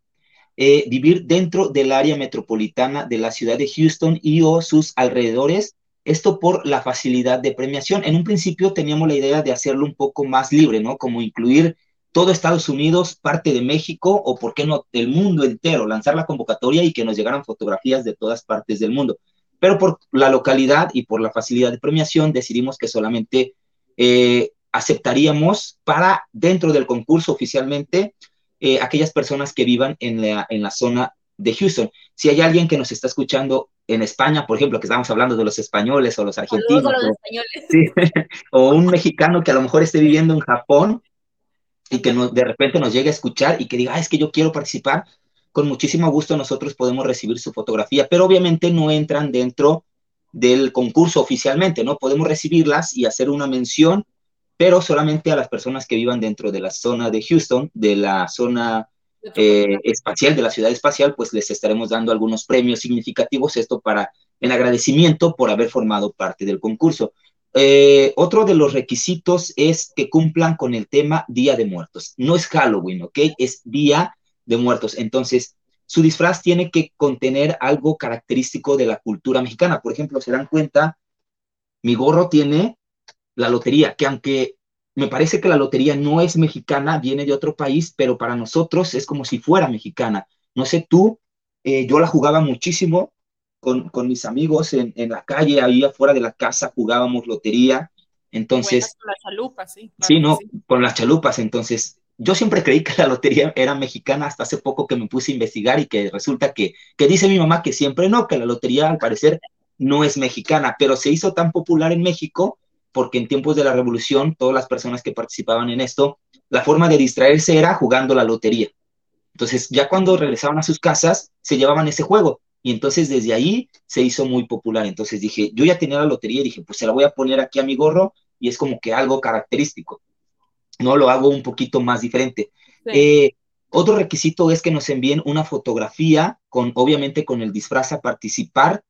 Speaker 2: eh, vivir dentro del área metropolitana de la ciudad de Houston y o sus alrededores. Esto por la facilidad de premiación. En un principio teníamos la idea de hacerlo un poco más libre, ¿no? Como incluir todo Estados Unidos, parte de México o, por qué no, el mundo entero, lanzar la convocatoria y que nos llegaran fotografías de todas partes del mundo pero por la localidad y por la facilidad de premiación decidimos que solamente eh, aceptaríamos para dentro del concurso oficialmente eh, aquellas personas que vivan en la, en la zona de Houston. Si hay alguien que nos está escuchando en España, por ejemplo, que estamos hablando de los españoles o los argentinos, o, los españoles. o un mexicano que a lo mejor esté viviendo en Japón y que de repente nos llegue a escuchar y que diga, ah, es que yo quiero participar, con muchísimo gusto nosotros podemos recibir su fotografía, pero obviamente no entran dentro del concurso oficialmente, ¿no? Podemos recibirlas y hacer una mención, pero solamente a las personas que vivan dentro de la zona de Houston, de la zona eh, espacial, de la ciudad espacial, pues les estaremos dando algunos premios significativos, esto para en agradecimiento por haber formado parte del concurso. Eh, otro de los requisitos es que cumplan con el tema Día de Muertos. No es Halloween, ¿ok? Es Día de muertos. Entonces, su disfraz tiene que contener algo característico de la cultura mexicana. Por ejemplo, se dan cuenta, mi gorro tiene la lotería, que aunque me parece que la lotería no es mexicana, viene de otro país, pero para nosotros es como si fuera mexicana. No sé tú, eh, yo la jugaba muchísimo con, con mis amigos en, en, la calle, ahí afuera de la casa jugábamos lotería. Entonces,
Speaker 1: con las chalupas, sí.
Speaker 2: sí, no, con las chalupas. Entonces, yo siempre creí que la lotería era mexicana hasta hace poco que me puse a investigar y que resulta que, que dice mi mamá que siempre no, que la lotería al parecer no es mexicana, pero se hizo tan popular en México porque en tiempos de la revolución todas las personas que participaban en esto, la forma de distraerse era jugando la lotería. Entonces ya cuando regresaban a sus casas se llevaban ese juego y entonces desde ahí se hizo muy popular. Entonces dije, yo ya tenía la lotería y dije, pues se la voy a poner aquí a mi gorro y es como que algo característico. ¿No? Lo hago un poquito más diferente. Eh, otro requisito es que nos envíen una fotografía con, obviamente, con el disfraz a participar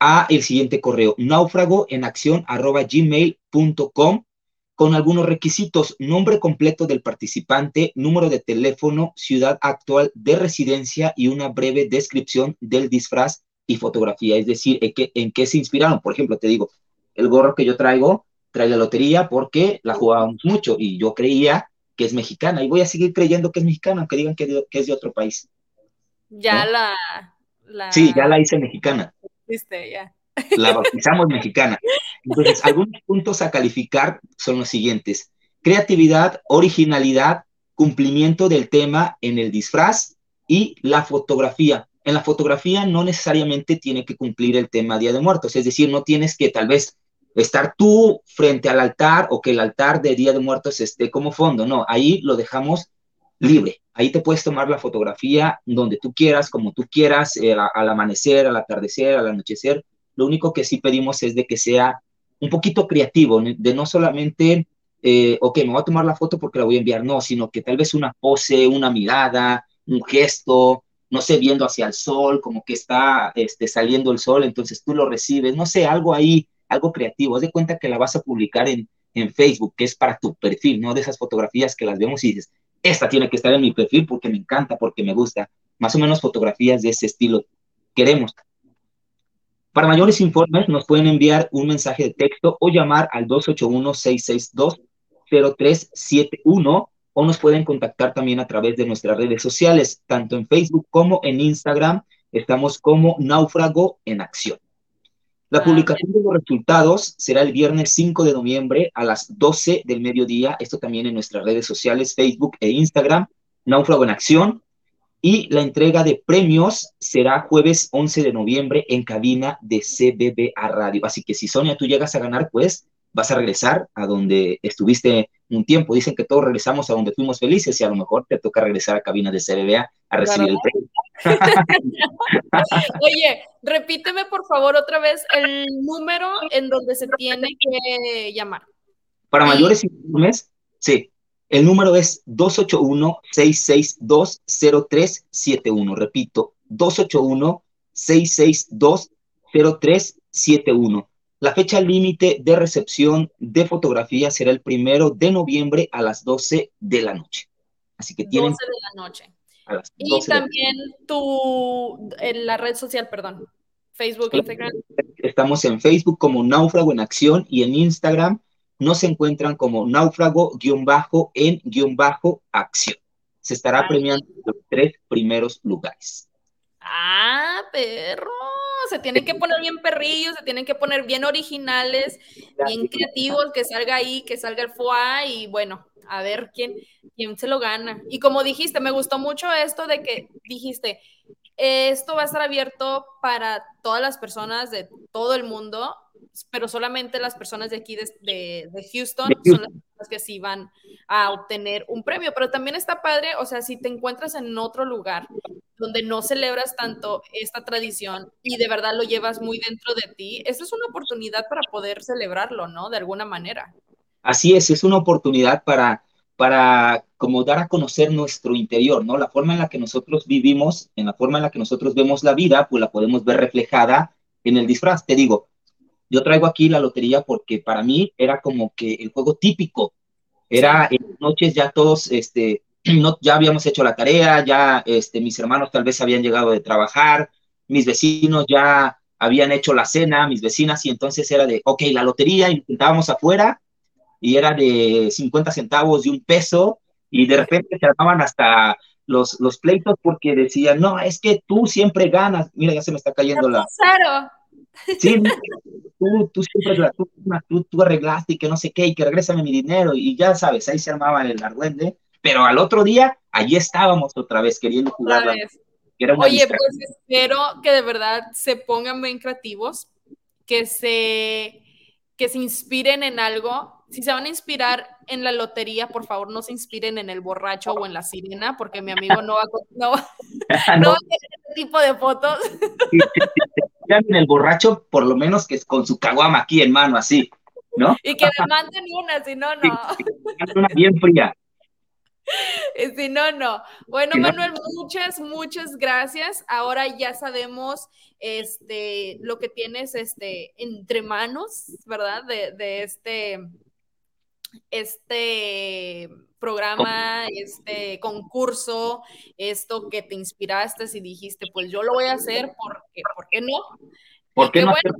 Speaker 2: a el siguiente correo, náufrago en acción arroba gmail.com con algunos requisitos, nombre completo del participante, número de teléfono, ciudad actual de residencia y una breve descripción del disfraz y fotografía, es decir, en qué, en qué se inspiraron. Por ejemplo, te digo, el gorro que yo traigo trae la lotería porque la jugábamos mucho y yo creía que es mexicana y voy a seguir creyendo que es mexicana, aunque digan que, es de otro país.
Speaker 1: Ya la,
Speaker 2: Sí, ya la hice mexicana.
Speaker 1: Viste, ya.
Speaker 2: La bautizamos mexicana. Entonces, algunos puntos a calificar son los siguientes. Creatividad, originalidad, cumplimiento del tema en el disfraz y la fotografía. En la fotografía no necesariamente tiene que cumplir el tema Día de Muertos, es decir, no tienes que tal vez estar tú frente al altar o que el altar de Día de Muertos esté como fondo, no, ahí lo dejamos libre. Ahí te puedes tomar la fotografía donde tú quieras, como tú quieras, eh, al amanecer, al atardecer, al anochecer. Lo único que sí pedimos es de que sea un poquito creativo, de no solamente, eh, ok, me voy a tomar la foto porque la voy a enviar, no, sino que tal vez una pose, una mirada, un gesto, no sé, viendo hacia el sol, como que está este, saliendo el sol, entonces tú lo recibes, no sé, algo ahí, algo creativo. Haz de cuenta que la vas a publicar en, en Facebook, que es para tu perfil, no de esas fotografías que las vemos y dices, esta tiene que estar en mi perfil porque me encanta, porque me gusta. Más o menos fotografías de ese estilo queremos. Para mayores informes nos pueden enviar un mensaje de texto o llamar al 281-662-0371 o nos pueden contactar también a través de nuestras redes sociales, tanto en Facebook como en Instagram. Estamos como Náufrago en Acción. La ah, publicación de los resultados será el viernes 5 de noviembre a las 12 del mediodía. Esto también en nuestras redes sociales, Facebook e Instagram, Náufrago en Acción y la entrega de premios será jueves 11 de noviembre en cabina de CBBA Radio. Así que si Sonia tú llegas a ganar, pues vas a regresar a donde estuviste un tiempo. Dicen que todos regresamos a donde fuimos felices y a lo mejor te toca regresar a cabina de CBBA a recibir el premio.
Speaker 1: Oye, repíteme por favor otra vez el número en donde se tiene que llamar.
Speaker 2: Para mayores informes, sí, el número es 281-662-0371. Repito, 281-662-0371. La fecha límite de recepción de fotografía será el primero de noviembre a las 12 de la noche. Así que tienen...
Speaker 1: 12 de la noche. Y también tu, en la red social, perdón, Facebook, Instagram.
Speaker 2: Estamos en Facebook como Náufrago en Acción y en Instagram no se encuentran como náufrago-en-acción. Se estará premiando los tres primeros lugares.
Speaker 1: Ah, perro. Se tienen que poner bien perrillos, se tienen que poner bien originales, bien creativos, que salga ahí, que salga el FOA y bueno, a ver quién, quién se lo gana. Y como dijiste, me gustó mucho esto de que dijiste, esto va a estar abierto para todas las personas de todo el mundo pero solamente las personas de aquí de, Houston son las personas que sí van a obtener un premio. Pero también está padre, o sea, si te encuentras en otro lugar donde no celebras tanto esta tradición y de verdad lo llevas muy dentro de ti, esta es una oportunidad para poder celebrarlo, ¿no? De alguna manera.
Speaker 2: Así es, es una oportunidad para, para como dar a conocer nuestro interior, ¿no? La forma en la que nosotros vivimos, en la forma en la que nosotros vemos la vida, pues la podemos ver reflejada en el disfraz. Te digo, yo traigo aquí la lotería porque para mí era como que el juego típico. Era en las noches ya todos, este, no, ya habíamos hecho la tarea, ya este, mis hermanos tal vez habían llegado de trabajar, mis vecinos ya habían hecho la cena, mis vecinas, y entonces era de, ok, la lotería, intentábamos afuera, y era de 50 centavos y un peso, y de repente se armaban hasta los, los pleitos porque decían, no, es que tú siempre ganas, mira, ya se me está cayendo la... Sí, tú, tú siempre tú, tú, arreglaste y que no sé qué, y que regrésame mi dinero, y ya sabes, ahí se armaba el argüende, pero al otro día, allí estábamos otra vez queriendo jugar.
Speaker 1: Oye, pues espero que de verdad se pongan bien creativos, que se, que se inspiren en algo. Si se van a inspirar en la lotería, por favor, no se inspiren en el borracho o en la sirena, porque mi amigo no va, no, no. va a tener ese tipo de fotos
Speaker 2: en el borracho, por lo menos que es con su caguama aquí en mano, así, ¿no?
Speaker 1: Y que me manden una, si no, no.
Speaker 2: una bien fría.
Speaker 1: Si no, no. Bueno, Manuel, muchas, muchas gracias. Ahora ya sabemos este, lo que tienes este, entre manos, ¿verdad? De, de este, este programa, este concurso, esto que te inspiraste y dijiste, pues yo lo voy a hacer porque, ¿por qué no?
Speaker 2: ¿Por qué no
Speaker 1: bueno,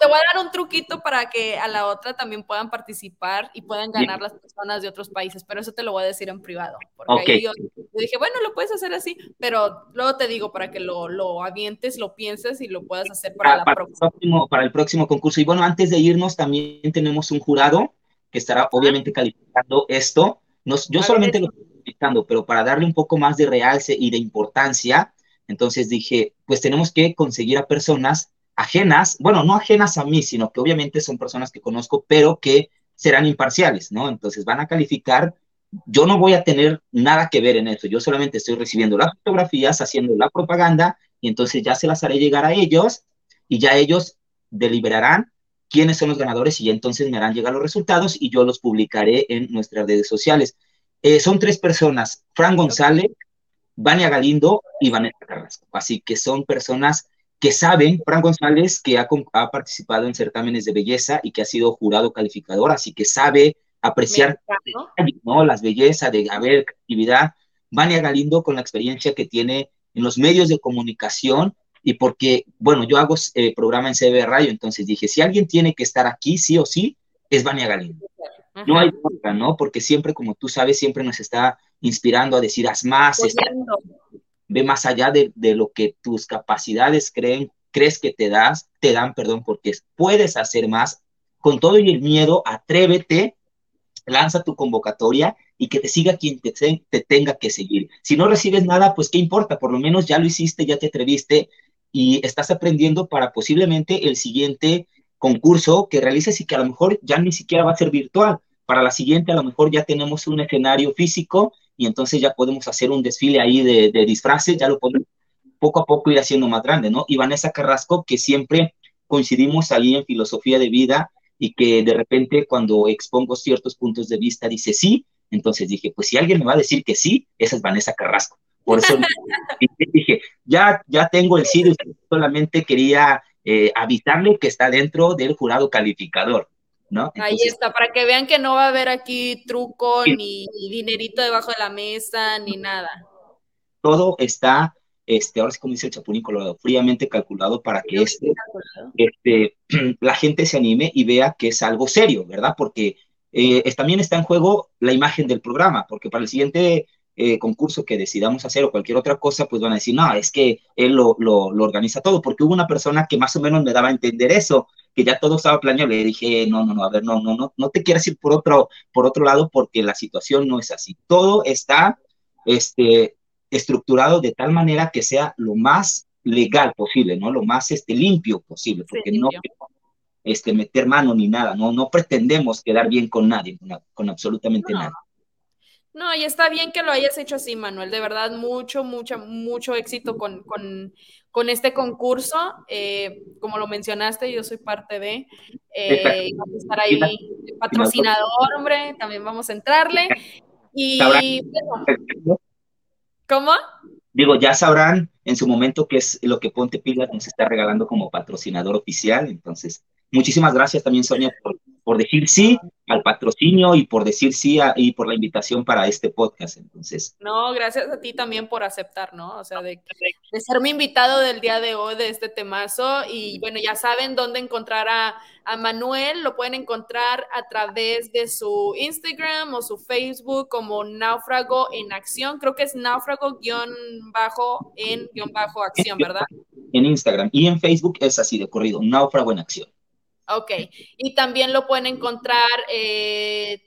Speaker 1: te voy a dar un truquito para que a la otra también puedan participar y puedan ganar las personas de otros países, pero eso te lo voy a decir en privado. Porque yo, dije, bueno, lo puedes hacer así, pero luego te digo para que lo, lo avientes, lo pienses y lo puedas hacer para, la
Speaker 2: para, próxima. El próximo, para el próximo concurso. Y bueno, antes de irnos, también tenemos un jurado que estará obviamente calificando esto. Nos, yo solamente lo estoy calificando, pero para darle un poco más de realce y de importancia, entonces dije, pues tenemos que conseguir a personas ajenas, bueno, no ajenas a mí, sino que obviamente son personas que conozco, pero que serán imparciales, ¿no? Entonces van a calificar, yo no voy a tener nada que ver en esto, yo solamente estoy recibiendo las fotografías, haciendo la propaganda, y entonces ya se las haré llegar a ellos, y ya ellos deliberarán quiénes son los ganadores, y entonces me harán llegar los resultados, y yo los publicaré en nuestras redes sociales. Eh, son tres personas, Fran González, Vania Galindo y Vanessa Carrasco, así que son personas que saben, Fran González, que ha, ha, participado en certámenes de belleza y que ha sido jurado calificador, así que sabe apreciar ¿no? las bellezas de haber actividad. Vania Galindo con la experiencia que tiene en los medios de comunicación y porque, bueno, yo hago eh, programa en CB Radio, entonces dije, si alguien tiene que estar aquí, sí o sí, es Vania Galindo. No hay otra, ¿no? Porque siempre, como tú sabes, siempre nos está inspirando a decir, haz más, ve más allá de, de, lo que tus capacidades creen, crees que te das, te dan, perdón, porque puedes hacer más. Con todo y el miedo, atrévete, lanza tu convocatoria y que te siga quien te, te tenga que seguir. Si no recibes nada, pues qué importa, por lo menos ya lo hiciste, ya te atreviste y estás aprendiendo para posiblemente el siguiente concurso que realices y que a lo mejor ya ni siquiera va a ser virtual. Para la siguiente a lo mejor ya tenemos un escenario físico y entonces ya podemos hacer un desfile ahí de, de disfraces, ya lo podemos poco a poco ir haciendo más grande, ¿no? Y Vanessa Carrasco, que siempre coincidimos ahí en filosofía de vida y que de repente cuando expongo ciertos puntos de vista dice sí, entonces dije, pues si alguien me va a decir que sí, esa es Vanessa Carrasco. Por eso dije, ya, ya tengo el sí, solamente quería eh, avisarle que está dentro del jurado calificador.
Speaker 1: Ahí está, para que vean que no va a haber aquí truco, ni dinerito debajo de la mesa, ni nada.
Speaker 2: Todo está, este, ahora sí como dice el Chapulín Colorado, fríamente calculado para que este, este, la gente se anime y vea que es algo serio, ¿verdad? Porque eh, también está en juego la imagen del programa, porque para el siguiente eh, concurso que decidamos hacer o cualquier otra cosa, pues van a decir, no, es que él lo, lo, lo, organiza todo, porque hubo una persona que más o menos me daba a entender eso, que ya todo estaba planeado, le dije, no, no, no, a ver, no, no, no, no te quieras ir por otro, por otro lado porque la situación no es así. Todo está este, estructurado de tal manera que sea lo más legal posible, ¿no? Lo más este, limpio posible, porque no este, meter mano ni nada, no, no pretendemos quedar bien con nadie, con, con absolutamente nada.
Speaker 1: No, y está bien que lo hayas hecho así, Manuel. De verdad, mucho, mucho, mucho éxito con, con, con este concurso. Eh, como lo mencionaste, yo soy parte de. Eh, vamos a estar ahí patrocinador, hombre. También vamos a entrarle. Y. ¿Cómo?
Speaker 2: Digo, ya sabrán en su momento qué es lo que Ponte Pilas nos está regalando como patrocinador oficial. Entonces, muchísimas gracias también, Sonia, por, por decir sí al patrocinio y por decir sí y por la invitación para este podcast. Entonces.
Speaker 1: No, gracias a ti también por aceptar, ¿no? O sea, de, de ser mi invitado del día de hoy de este temazo. Y bueno, ya saben dónde encontrar a, a Manuel. Lo pueden encontrar a través de su Instagram o su Facebook como Náufrago en Acción. Creo que es náufrago guion bajo en guion bajo acción, ¿verdad?
Speaker 2: En Instagram y en Facebook es así de corrido, Náufrago en Acción.
Speaker 1: Ok, y también lo pueden encontrar eh,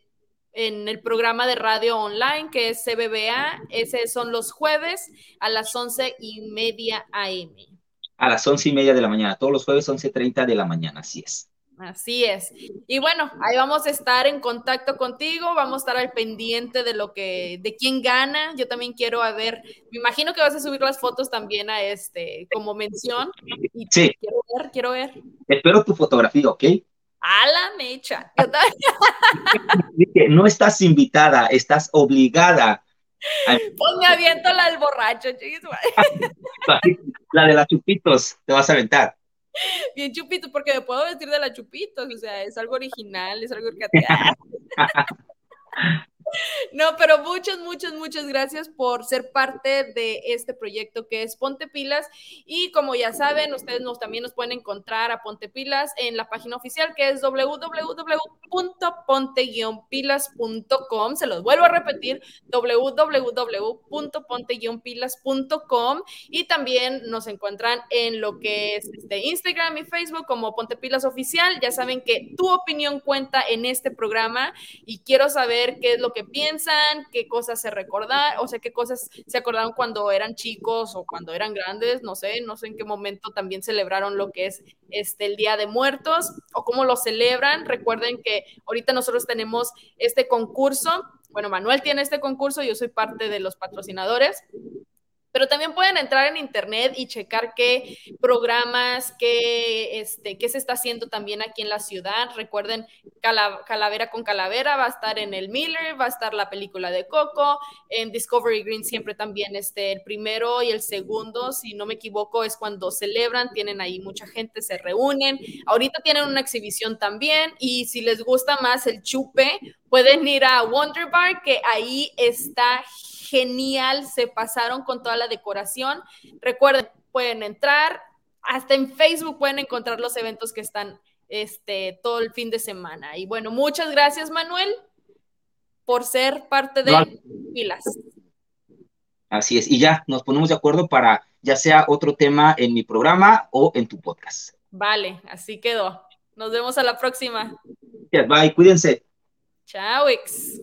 Speaker 1: en el programa de radio online que es CBBA. Ese son los jueves a las once y media AM.
Speaker 2: A las once y media de la mañana, todos los jueves once treinta de la mañana, así es.
Speaker 1: Así es. Y bueno, ahí vamos a estar en contacto contigo, vamos a estar al pendiente de lo que, de quién gana. Yo también quiero a ver, me imagino que vas a subir las fotos también a este, como mención.
Speaker 2: sí.
Speaker 1: Quiero ver, quiero ver.
Speaker 2: Espero tu fotografía, ¿ok?
Speaker 1: A la mecha.
Speaker 2: no estás invitada, estás obligada
Speaker 1: Pues me aviento la del borracho,
Speaker 2: La de la chupitos, te vas a aventar.
Speaker 1: Bien chupito, porque me puedo vestir de la chupitos, o sea, es algo original, es algo que... No, pero muchas, muchas, muchas gracias por ser parte de este proyecto que es Ponte Pilas. Y como ya saben, ustedes también nos pueden encontrar a Ponte Pilas en la página oficial que es www.ponte-pilas.com. Se los vuelvo a repetir, www.ponte-pilas.com. Y también nos encuentran en lo que es este Instagram y Facebook como Ponte Pilas Oficial. Ya saben que tu opinión cuenta en este programa y quiero saber qué es lo que piensan, qué cosas se recordan, o sea, qué cosas se acordaron cuando eran chicos o cuando eran grandes, no sé, no sé en qué momento también celebraron lo que es este el Día de Muertos o cómo lo celebran. Recuerden que ahorita nosotros tenemos este concurso, bueno, Manuel tiene este concurso, yo soy parte de los patrocinadores pero también pueden entrar en internet y checar qué programas, qué, este, qué se está haciendo también aquí en la ciudad. Recuerden, Calavera con Calavera va a estar en el Miller, va a estar la película de Coco, en Discovery Green siempre también este, el primero y el segundo, si no me equivoco, es cuando celebran, tienen ahí mucha gente, se reúnen. Ahorita tienen una exhibición también y si les gusta más el chupe, pueden ir a Wonder Bar, que ahí está genial, se pasaron con toda la decoración. Recuerden, pueden entrar, hasta en Facebook pueden encontrar los eventos que están este, todo el fin de semana. Y bueno, muchas gracias, Manuel, por ser parte de Pilas.
Speaker 2: Así es, y ya nos ponemos de acuerdo para ya sea otro tema en mi programa o en tu podcast.
Speaker 1: Vale, así quedó. Nos vemos a la próxima.
Speaker 2: Bye, cuídense.
Speaker 1: Chao, X.